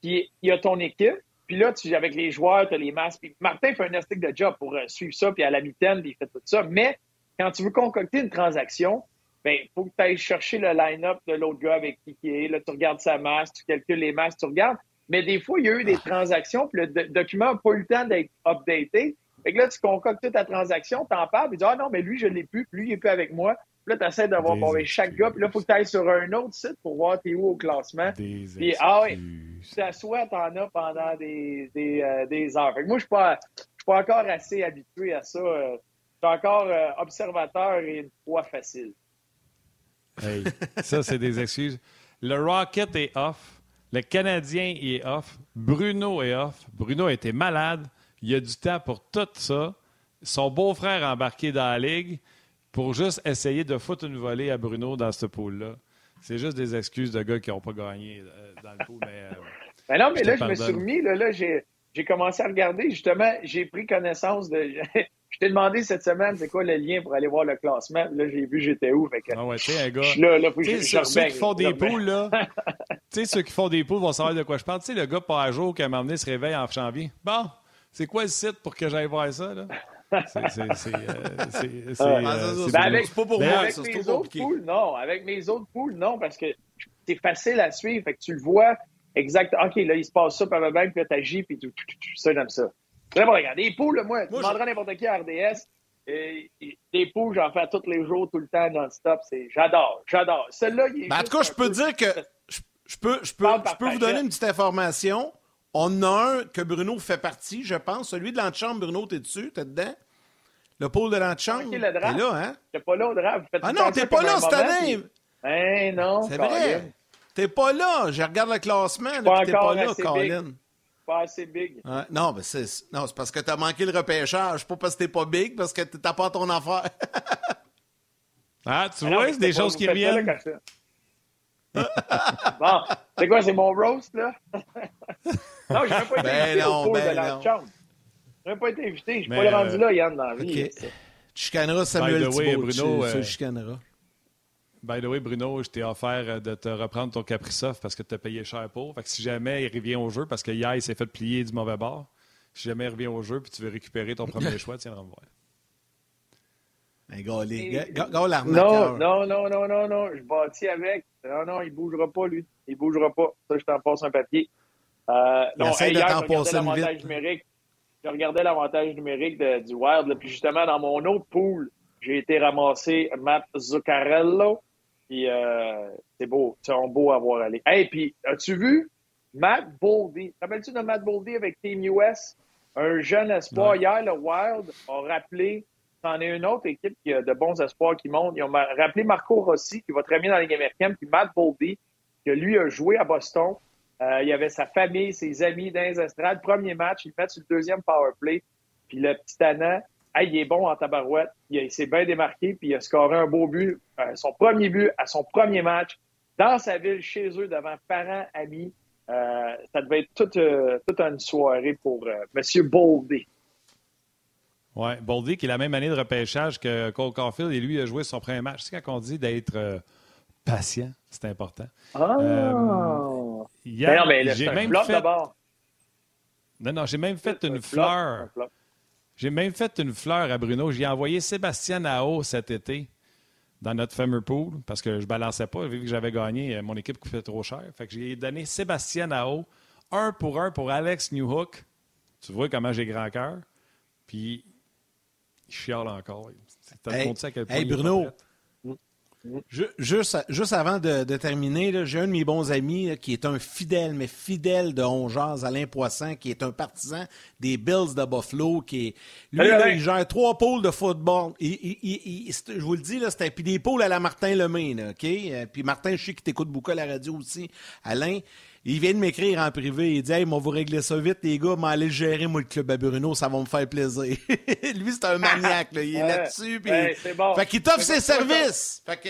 Speaker 5: puis il y a ton équipe, puis là, tu, avec les joueurs, tu as les masques. Puis Martin fait un astic de job pour euh, suivre ça, puis à la mitaine, puis il fait tout ça. Mais quand tu veux concocter une transaction, ben, il faut que tu ailles chercher le line-up de l'autre gars avec qui il est. Là, tu regardes sa masse, tu calcules les masses, tu regardes. Mais des fois, il y a eu des transactions, puis le do- document n'a pas eu le temps d'être updaté. Fait que là, tu concoctes toute ta transaction, t'en parles, puis tu dis Ah non, mais lui, je ne l'ai plus, puis lui, il n'est plus avec moi. Puis là, tu essaies d'avoir bon, ben, chaque gars, puis là, il faut que tu ailles sur un autre site pour voir t'es où au classement.
Speaker 2: Des
Speaker 5: Puis, ah oui, tu t'assois, t'en as pendant des, des, euh, des heures. Fait que moi, je suis pas, je suis pas encore assez habitué à ça. euh, je suis encore euh, observateur et une fois facile.
Speaker 2: Hey, ça, c'est des excuses. Le Rocket est off. Le Canadien est off. Bruno est off. Bruno a été malade. Il y a du temps pour tout ça. Son beau-frère embarqué dans la ligue pour juste essayer de foutre une volée à Bruno dans ce pool-là. C'est juste des excuses de gars qui n'ont pas gagné euh, dans le pool. Mais, euh,
Speaker 5: Ben non, mais
Speaker 2: Je
Speaker 5: là, je me suis remis. Là, là j'ai commencé à regarder. Justement, j'ai pris connaissance de. Je t'ai demandé cette semaine, c'est quoi le lien pour aller voir le classement? Là, j'ai vu j'étais où. Fait que,
Speaker 2: ah ouais, tu sais, un gars.
Speaker 5: je suis là, là, faut que
Speaker 2: Tu
Speaker 5: je,
Speaker 2: ceux, ceux qui font des poules, là. tu sais, ceux qui font des poules vont savoir de quoi je parle. Tu sais, le gars pas à jour qui a m'emmené se réveille en janvier. Bon, c'est quoi le site pour que j'aille voir ça, là? C'est c'est- c'est, c'est- c'est,
Speaker 1: ça, ça,
Speaker 2: c'est
Speaker 1: c'est
Speaker 2: beau.
Speaker 5: avec,
Speaker 1: c'est pas pour moi,
Speaker 5: avec mes autres poules, non. Avec mes autres poules, non, parce que c'est facile à suivre. Fait que tu le vois exact. OK, là, il se passe ça, par le banc, puis là, t'agis, puis tout, ça, j'aime ça. Là, bon, regarde, des poules, là, moi, tu demanderas n'importe qui à RDS. et- et des poules, j'en fais tous les jours, tout le temps, non-stop. C'est, j'adore, j'adore. Celle-là, il est
Speaker 1: Ben, en tout cas, je peux
Speaker 5: peu-
Speaker 1: dire que je, je peux, je peux, je peux vous donner une petite information. On a un que Bruno fait partie, je pense. Celui de l'antichambre, Bruno, t'es dessus? T'es dedans? Le pôle de l'antichambre?
Speaker 5: Ok, le
Speaker 1: T'es
Speaker 5: draft.
Speaker 1: là, hein?
Speaker 5: T'es pas là au draft.
Speaker 1: Ah non, t'es pas là cette année!
Speaker 5: puis- Ben non,
Speaker 1: C'est vrai! T'es pas là! Je regarde le classement,
Speaker 5: pas
Speaker 1: t'es
Speaker 5: encore
Speaker 1: pas là, Colin.
Speaker 5: Pas assez big.
Speaker 1: Ouais, non, mais c'est, non, c'est parce que t'as manqué le repêchage, pas parce que t'es pas big, parce que t'as pas ton affaire.
Speaker 2: Ah, tu
Speaker 5: Ah
Speaker 2: vois, c'est des
Speaker 5: pas-
Speaker 2: choses qui
Speaker 5: faites ça, là,
Speaker 2: reviennent.
Speaker 5: bon, c'est quoi, c'est mon roast, là? non, j'ai même pas été
Speaker 1: Ben
Speaker 5: invité
Speaker 1: non,
Speaker 5: au pool
Speaker 1: ben
Speaker 5: de la
Speaker 1: non.
Speaker 5: chambre. J'ai même pas été invité. Je suis pas le rendu
Speaker 2: euh,
Speaker 5: là, Yann, dans la vie.
Speaker 1: OK. Tu chicaneras Samuel
Speaker 2: way,
Speaker 1: Thibault,
Speaker 2: Bruno,
Speaker 1: tu,
Speaker 2: euh,
Speaker 1: tu le chicaneras.
Speaker 2: By the way, Bruno, je t'ai offert euh, de te reprendre ton Caprisoft parce que tu as payé cher pour. Fait que si jamais il revient au jeu, parce que hier, il s'est fait plier du mauvais bord, si jamais il revient au jeu puis tu veux récupérer ton premier choix, tiens, me voir.
Speaker 1: Un gars,
Speaker 5: Non, non, non, non, non, non. Je bâtis avec. Non, non, il bougera pas, lui. Il bougera pas. Ça, je t'en passe un papier. Euh,
Speaker 1: Il
Speaker 5: non, hey,
Speaker 1: de
Speaker 5: hier,
Speaker 1: t'en
Speaker 5: je regardais l'avantage numérique. Je regardais l'avantage numérique de- du Wild. là, puis justement, dans mon autre pool, j'ai été ramasser Matt Zuccarello. Puis euh, c'est beau. C'est un beau à voir aller. Hey, puis as-tu vu Matt Boldy? Te rappelles-tu de Matt Boldy avec Team US? Un jeune espoir.
Speaker 2: Ouais.
Speaker 5: Hier, le Wild a rappelé C'en est une autre équipe qui a de bons espoirs qui montent. Ils ont rappelé Marco Rossi, qui va très bien dans la Ligue américaine, puis Matt Boldy, que lui a joué à Boston. Euh, il y avait sa famille, ses amis dans les estrades. Premier match, il met sur le deuxième power play. Puis le petit Tana, hey, il est bon en tabarouette. Il, s'est bien démarqué, puis il a scoré un beau but, euh, son premier but à son premier match, dans sa ville, chez eux, devant parents, amis. Euh, ça devait être toute, euh, toute une soirée pour M. Boldy.
Speaker 2: Oui, Boldy, qui est la même année de repêchage que Cole Caulfield, et lui a joué son premier match. C'est quand on dit d'être patient, c'est important.
Speaker 5: Ah! Ben non, mais
Speaker 2: j'ai même fait...
Speaker 5: d'abord.
Speaker 2: Non, non, j'ai même fait
Speaker 5: un
Speaker 2: une
Speaker 5: flop,
Speaker 2: fleur.
Speaker 5: un.
Speaker 2: J'ai même fait une fleur à Bruno. J'ai envoyé Sébastien Nao cet été dans notre fameux pool parce que je balançais pas vu que j'avais gagné. euh, Mon équipe coûtait trop cher. Fait que j'ai donné Sébastien Nao un pour un pour Alex Newhook. Tu vois comment j'ai grand cœur? Puis il chiale encore. Te
Speaker 1: Hey, hey, Bruno. Ju- Juste, juste avant de, de terminer, j'ai un de mes bons amis là, qui est un fidèle, mais fidèle de Ongeaz, Alain Poisson, qui est un partisan des Bills de Buffalo, qui est, lui, là, il gère trois pôles de football. Il- il- il- il- c'est- je vous le dis, c'était puis des pôles à la Martin Lemay, là, OK? Euh, Puis Martin, je sais qu'il t'écoute beaucoup à la radio aussi. Alain, il vient de m'écrire en privé. Il dit Hey, moi, vous régler ça vite, les gars, m'aller gérer, moi, le club à Bruno, ça va me faire plaisir. Lui, c'est un maniaque, là. Il est
Speaker 5: Ouais.
Speaker 1: là-dessus. Puis...
Speaker 5: Ouais, c'est bon.
Speaker 1: Fait qu'il t'offre
Speaker 5: C'est
Speaker 1: ses services. Fait que.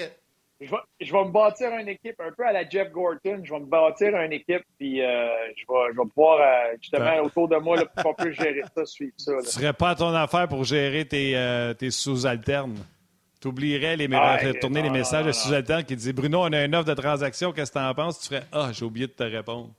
Speaker 5: Je vais, je vais me bâtir une équipe un peu à la Jeff Gorton. Je vais me bâtir une équipe, puis euh, je, vais, je vais pouvoir, euh, justement,
Speaker 2: Ben.
Speaker 5: autour de moi, là, pour qu'on puisse gérer ça, suivre ça. là.
Speaker 2: Tu serais pas à ton affaire pour gérer tes, euh, tes sous-alternes. Tu oublierais les,
Speaker 5: Ah,
Speaker 2: faire tourner
Speaker 5: non,
Speaker 2: les messages de sous-alternes qui disaient Bruno, on a une offre de transaction, qu'est-ce que tu en penses? Tu ferais Ah, j'ai oublié de te répondre.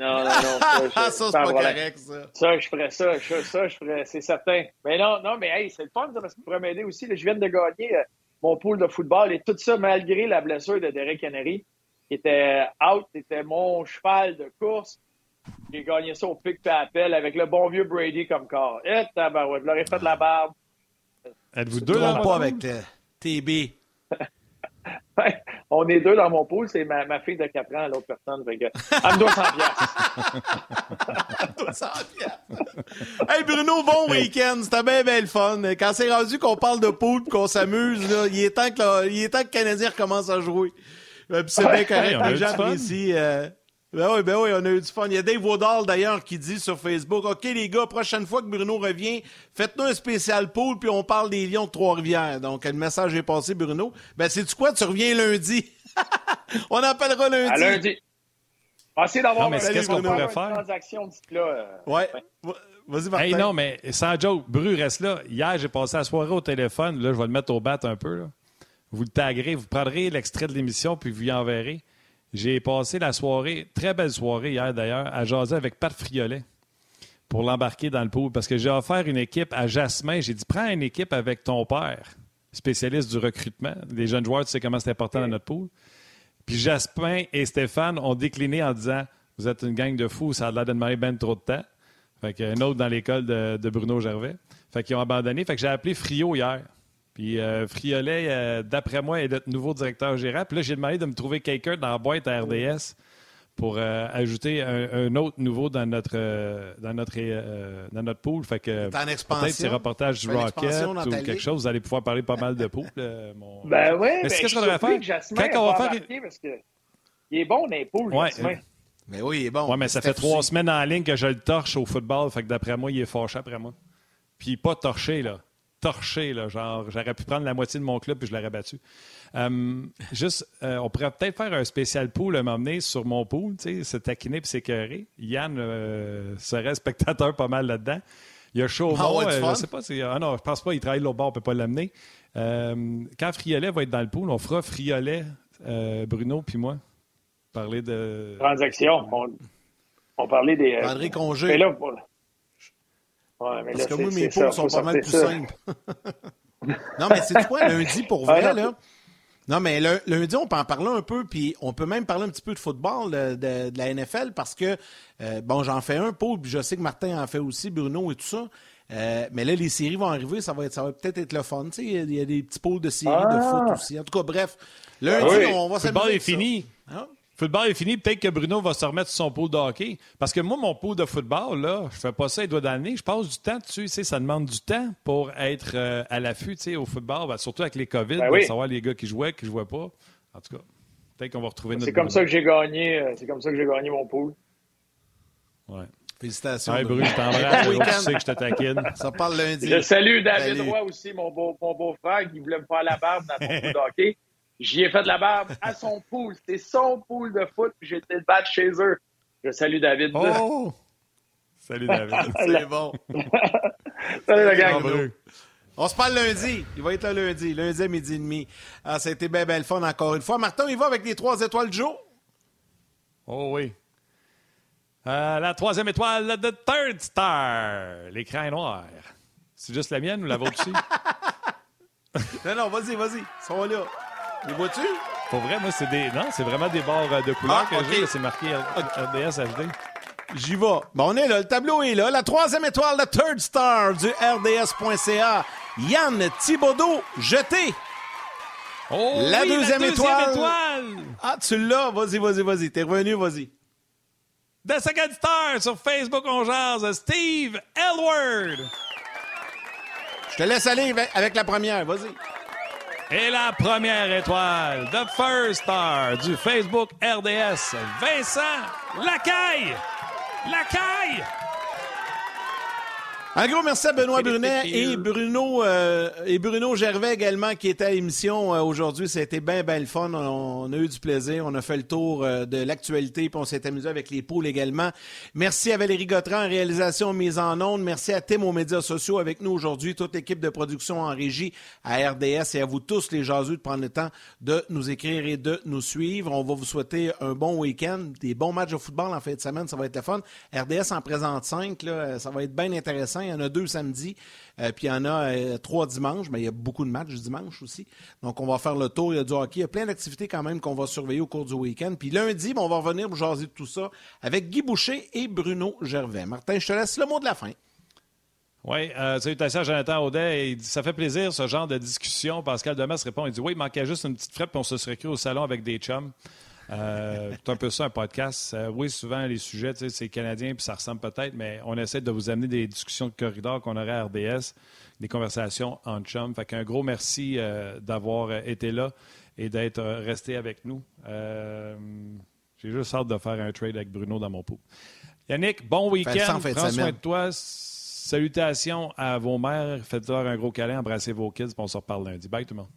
Speaker 5: Non, non, non. Ça, je-
Speaker 1: ça, c'est pas
Speaker 5: problème.
Speaker 1: correct, ça.
Speaker 5: Ça, je ferais ça. Ça, ça, je ferais, c'est certain. Mais non, non, mais hey, c'est le fun, ça, parce que pourrait m'aider aussi. là. je viens de gagner euh, mon pool de football et tout ça malgré la blessure de Derek Henry, qui était out, c'était mon cheval de course. J'ai gagné ça au pic et appel avec le bon vieux Brady comme corps. Et tabarouette, je leur ai fait de la barbe.
Speaker 2: Êtes-vous
Speaker 1: Deux
Speaker 2: dans
Speaker 1: pas avec le TB.
Speaker 5: On est deux dans mon pool, c'est ma, ma fille de 4 ans, l'autre personne. Fait que, elle me doit 100 piastres.
Speaker 1: hey Bruno, bon week-end. C'était bien, bien le fun. Quand c'est rendu qu'on parle de poule et qu'on s'amuse, là, il est temps que le, il est temps que le Canadien recommence à jouer. Euh, c'est bien correct. Les gens apprécient. Ben oui, ben oui, on a eu du fun. Il y a Dave Woodall, d'ailleurs, qui dit sur Facebook, OK, les gars, prochaine fois que Bruno revient, faites-nous un spécial pool, puis on parle des Lions de Trois-Rivières. Donc, le message est passé, Bruno. Ben, c'est-tu quoi? Tu reviens lundi. on appellera lundi.
Speaker 5: À lundi. Essayez d'avoir
Speaker 2: Non, mais
Speaker 5: un-
Speaker 2: qu'est-ce qu'on
Speaker 5: d'avoir
Speaker 2: pourrait
Speaker 5: une
Speaker 2: faire?
Speaker 5: transaction d'ici là. euh,
Speaker 1: Ouais. Vas-y, Martin.
Speaker 2: Hey, non, mais sans joke, Bru reste là. Hier, j'ai passé la soirée au téléphone. Là, je vais le mettre au bat un peu. là. Vous le taguerez, vous prendrez l'extrait de l'émission, puis vous y enverrez. J'ai passé la soirée, très belle soirée hier d'ailleurs, à jaser avec Pat Friolet. pour l'embarquer dans le pool parce que j'ai offert une équipe à Jasmin. J'ai dit prends une équipe avec ton père, spécialiste du recrutement. Les jeunes joueurs, tu sais comment c'est important dans notre pool. Puis Jasmin et Stéphane ont décliné en disant Vous êtes une gang de fous, ça a l'air de demander ben trop de temps. Fait qu'un autre dans l'école de, Bruno Gervais. Fait qu'ils ont abandonné. Fait que j'ai appelé Frio hier. Puis euh, Friolet, euh, d'après moi, est notre nouveau directeur gérant. Puis là, j'ai demandé de me trouver quelqu'un dans la boîte à RDS pour euh, ajouter un, autre nouveau dans notre dans notre dans notre pool. Fait que peut-être ces reportages du Rocket ou quelque chose, vous allez pouvoir parler pas mal de poules.
Speaker 5: Ben oui, mais qu'est-ce qu'on devrait faire Quand on va faire parce que il est bon dans les poules, ouais,
Speaker 1: mais oui, il est bon.
Speaker 2: Oui, mais ça fait trois semaines en ligne que je le torche au football. Fait que d'après moi, il est fâché après moi. Puis pas torché, là. Torché, là. Genre, j'aurais pu prendre la moitié de mon club puis je l'aurais battu. Euh, juste, euh, on pourrait peut-être faire un spécial pool à m'emmener sur mon pool, tu sais, se taquiner puis s'écœurer. Yann euh, serait spectateur pas mal là-dedans. Il y a Chaumont, ah je sais pas, ah non, je pense pas, il travaille l'autre bord, on peut pas l'amener. quand Friolet va être dans le pool, on fera Friolet, Bruno puis moi parler de.
Speaker 5: Transactions. On, parlait des.
Speaker 1: Euh, André Congé. Mais là, pour... ouais, mais Parce que moi, mes pots sont pas mal plus simples. non, mais c'est quoi, lundi, pour vrai, là? Non, mais lundi, on peut en parler un peu, puis on peut même parler un petit peu de football, de, la NFL, parce que, euh, bon, j'en fais un, Paul, puis je sais que Martin en fait aussi, Bruno et tout ça. Euh, mais là, les séries vont arriver, ça va, être, ça va peut-être être le fun. Tu sais, il y, a des petits pôles de séries de ah! foot aussi. En tout cas, bref, lundi, on va
Speaker 2: s'amuser. Le football est fini. Hein? Football est fini, peut-être que Bruno va se remettre sur son pool de hockey. Parce que moi, mon pool de football, là, je fais pas ça les doigts dans Je passe du temps dessus. Tu sais, ça demande du temps pour être euh, à l'affût tu sais, au football, ben, surtout avec les COVID, ben savoir les gars qui jouaient, qui ne jouaient pas. En tout cas, peut-être qu'on va retrouver notre.
Speaker 5: C'est comme ça que j'ai gagné. Euh, c'est comme ça que j'ai gagné mon pool.
Speaker 2: Ouais.
Speaker 1: Félicitations.
Speaker 2: Ouais, Bruno, je t'embrasse. tu sais que je te taquine.
Speaker 1: Ça parle lundi.
Speaker 5: Je salue David Roy aussi, mon beau-frère, qui voulait me faire la barbe dans mon pool de hockey. J'y ai fait de la barbe à son pool. C'était son pool de foot, puis j'ai été le battre chez eux. Je salue David.
Speaker 2: Oh! Salut David.
Speaker 1: C'est bon.
Speaker 5: Salut la gang.
Speaker 1: On se parle lundi. Il va être là lundi. Lundi à midi et demi. Ah, ça a été bien, bien le fun encore une fois. Martin, il va avec les trois étoiles du jour?
Speaker 2: Oh oui. Euh, la troisième étoile de Third Star. L'écran noir. C'est juste la mienne ou la vôtre aussi?
Speaker 1: non, non, vas-y, vas-y. Ils sont là. Les vois-tu?
Speaker 2: Pour vrai, moi, c'est des. Non, c'est vraiment des barres euh, de couleur ah, que j'ai. C'est marqué RDS HD.
Speaker 1: J'y vais. Bon, on est là, le tableau est là. La troisième étoile, la third star du RDS.ca, Yann Thibodeau, jeté.
Speaker 2: Oh, la, deuxième, étoile.
Speaker 1: Ah, tu l'as. Vas-y, vas-y, vas-y. T'es revenu, vas-y.
Speaker 2: The second star sur Facebook, on jase, Steve Elward.
Speaker 1: Je te laisse aller avec la première. Vas-y.
Speaker 2: Et la première étoile, The First Star du Facebook RDS, Vincent Lacaille. Lacaille!
Speaker 1: Un gros merci à Benoît Brunet et Bruno euh, et Bruno Gervais également qui était à l'émission euh, aujourd'hui. Ça a été bien, bien le fun. On, a eu du plaisir. On a fait le tour euh, de l'actualité puis on s'est amusé avec les poules également. Merci à Valérie Gautran en réalisation mise en ondes. Merci à Tim aux médias sociaux avec nous aujourd'hui, toute l'équipe de production en régie à RDS et à vous tous les jaseux de prendre le temps de nous écrire et de nous suivre. On va vous souhaiter un bon week-end, des bons matchs de football en fin de semaine. Ça va être le fun. RDS en présente 5. Là, ça va être bien intéressant. Il y en a deux samedi, euh, puis il y en a euh, trois dimanches, mais il y a beaucoup de matchs dimanche aussi. Donc, on va faire le tour. Il y a du hockey. Il y a plein d'activités quand même qu'on va surveiller au cours du week-end. Puis lundi, ben, on va revenir pour jaser de tout ça avec Guy Boucher et Bruno Gervais. Martin, je te laisse le mot de la fin.
Speaker 2: Oui, euh, salutations à Jonathan Audet. Il ça fait plaisir, ce genre de discussion. Pascal Demas répond, il dit Oui, il manquait juste une petite frette, puis on se serait cru au salon avec des chums. Euh, c'est un peu ça, un podcast. Euh, oui, souvent, les sujets, c'est canadien, puis ça ressemble peut-être, mais on essaie de vous amener des discussions de corridor qu'on aurait à RDS, des conversations en chum. Fait qu'un gros merci euh, d'avoir été là et d'être resté avec nous. J'ai juste hâte de faire un trade avec Bruno dans mon pot. Yannick, bon week-end. Prends soin de toi. Salutations à vos mères. Faites-leur un gros câlin. Embrassez vos kids. On se reparle lundi. Bye tout le monde.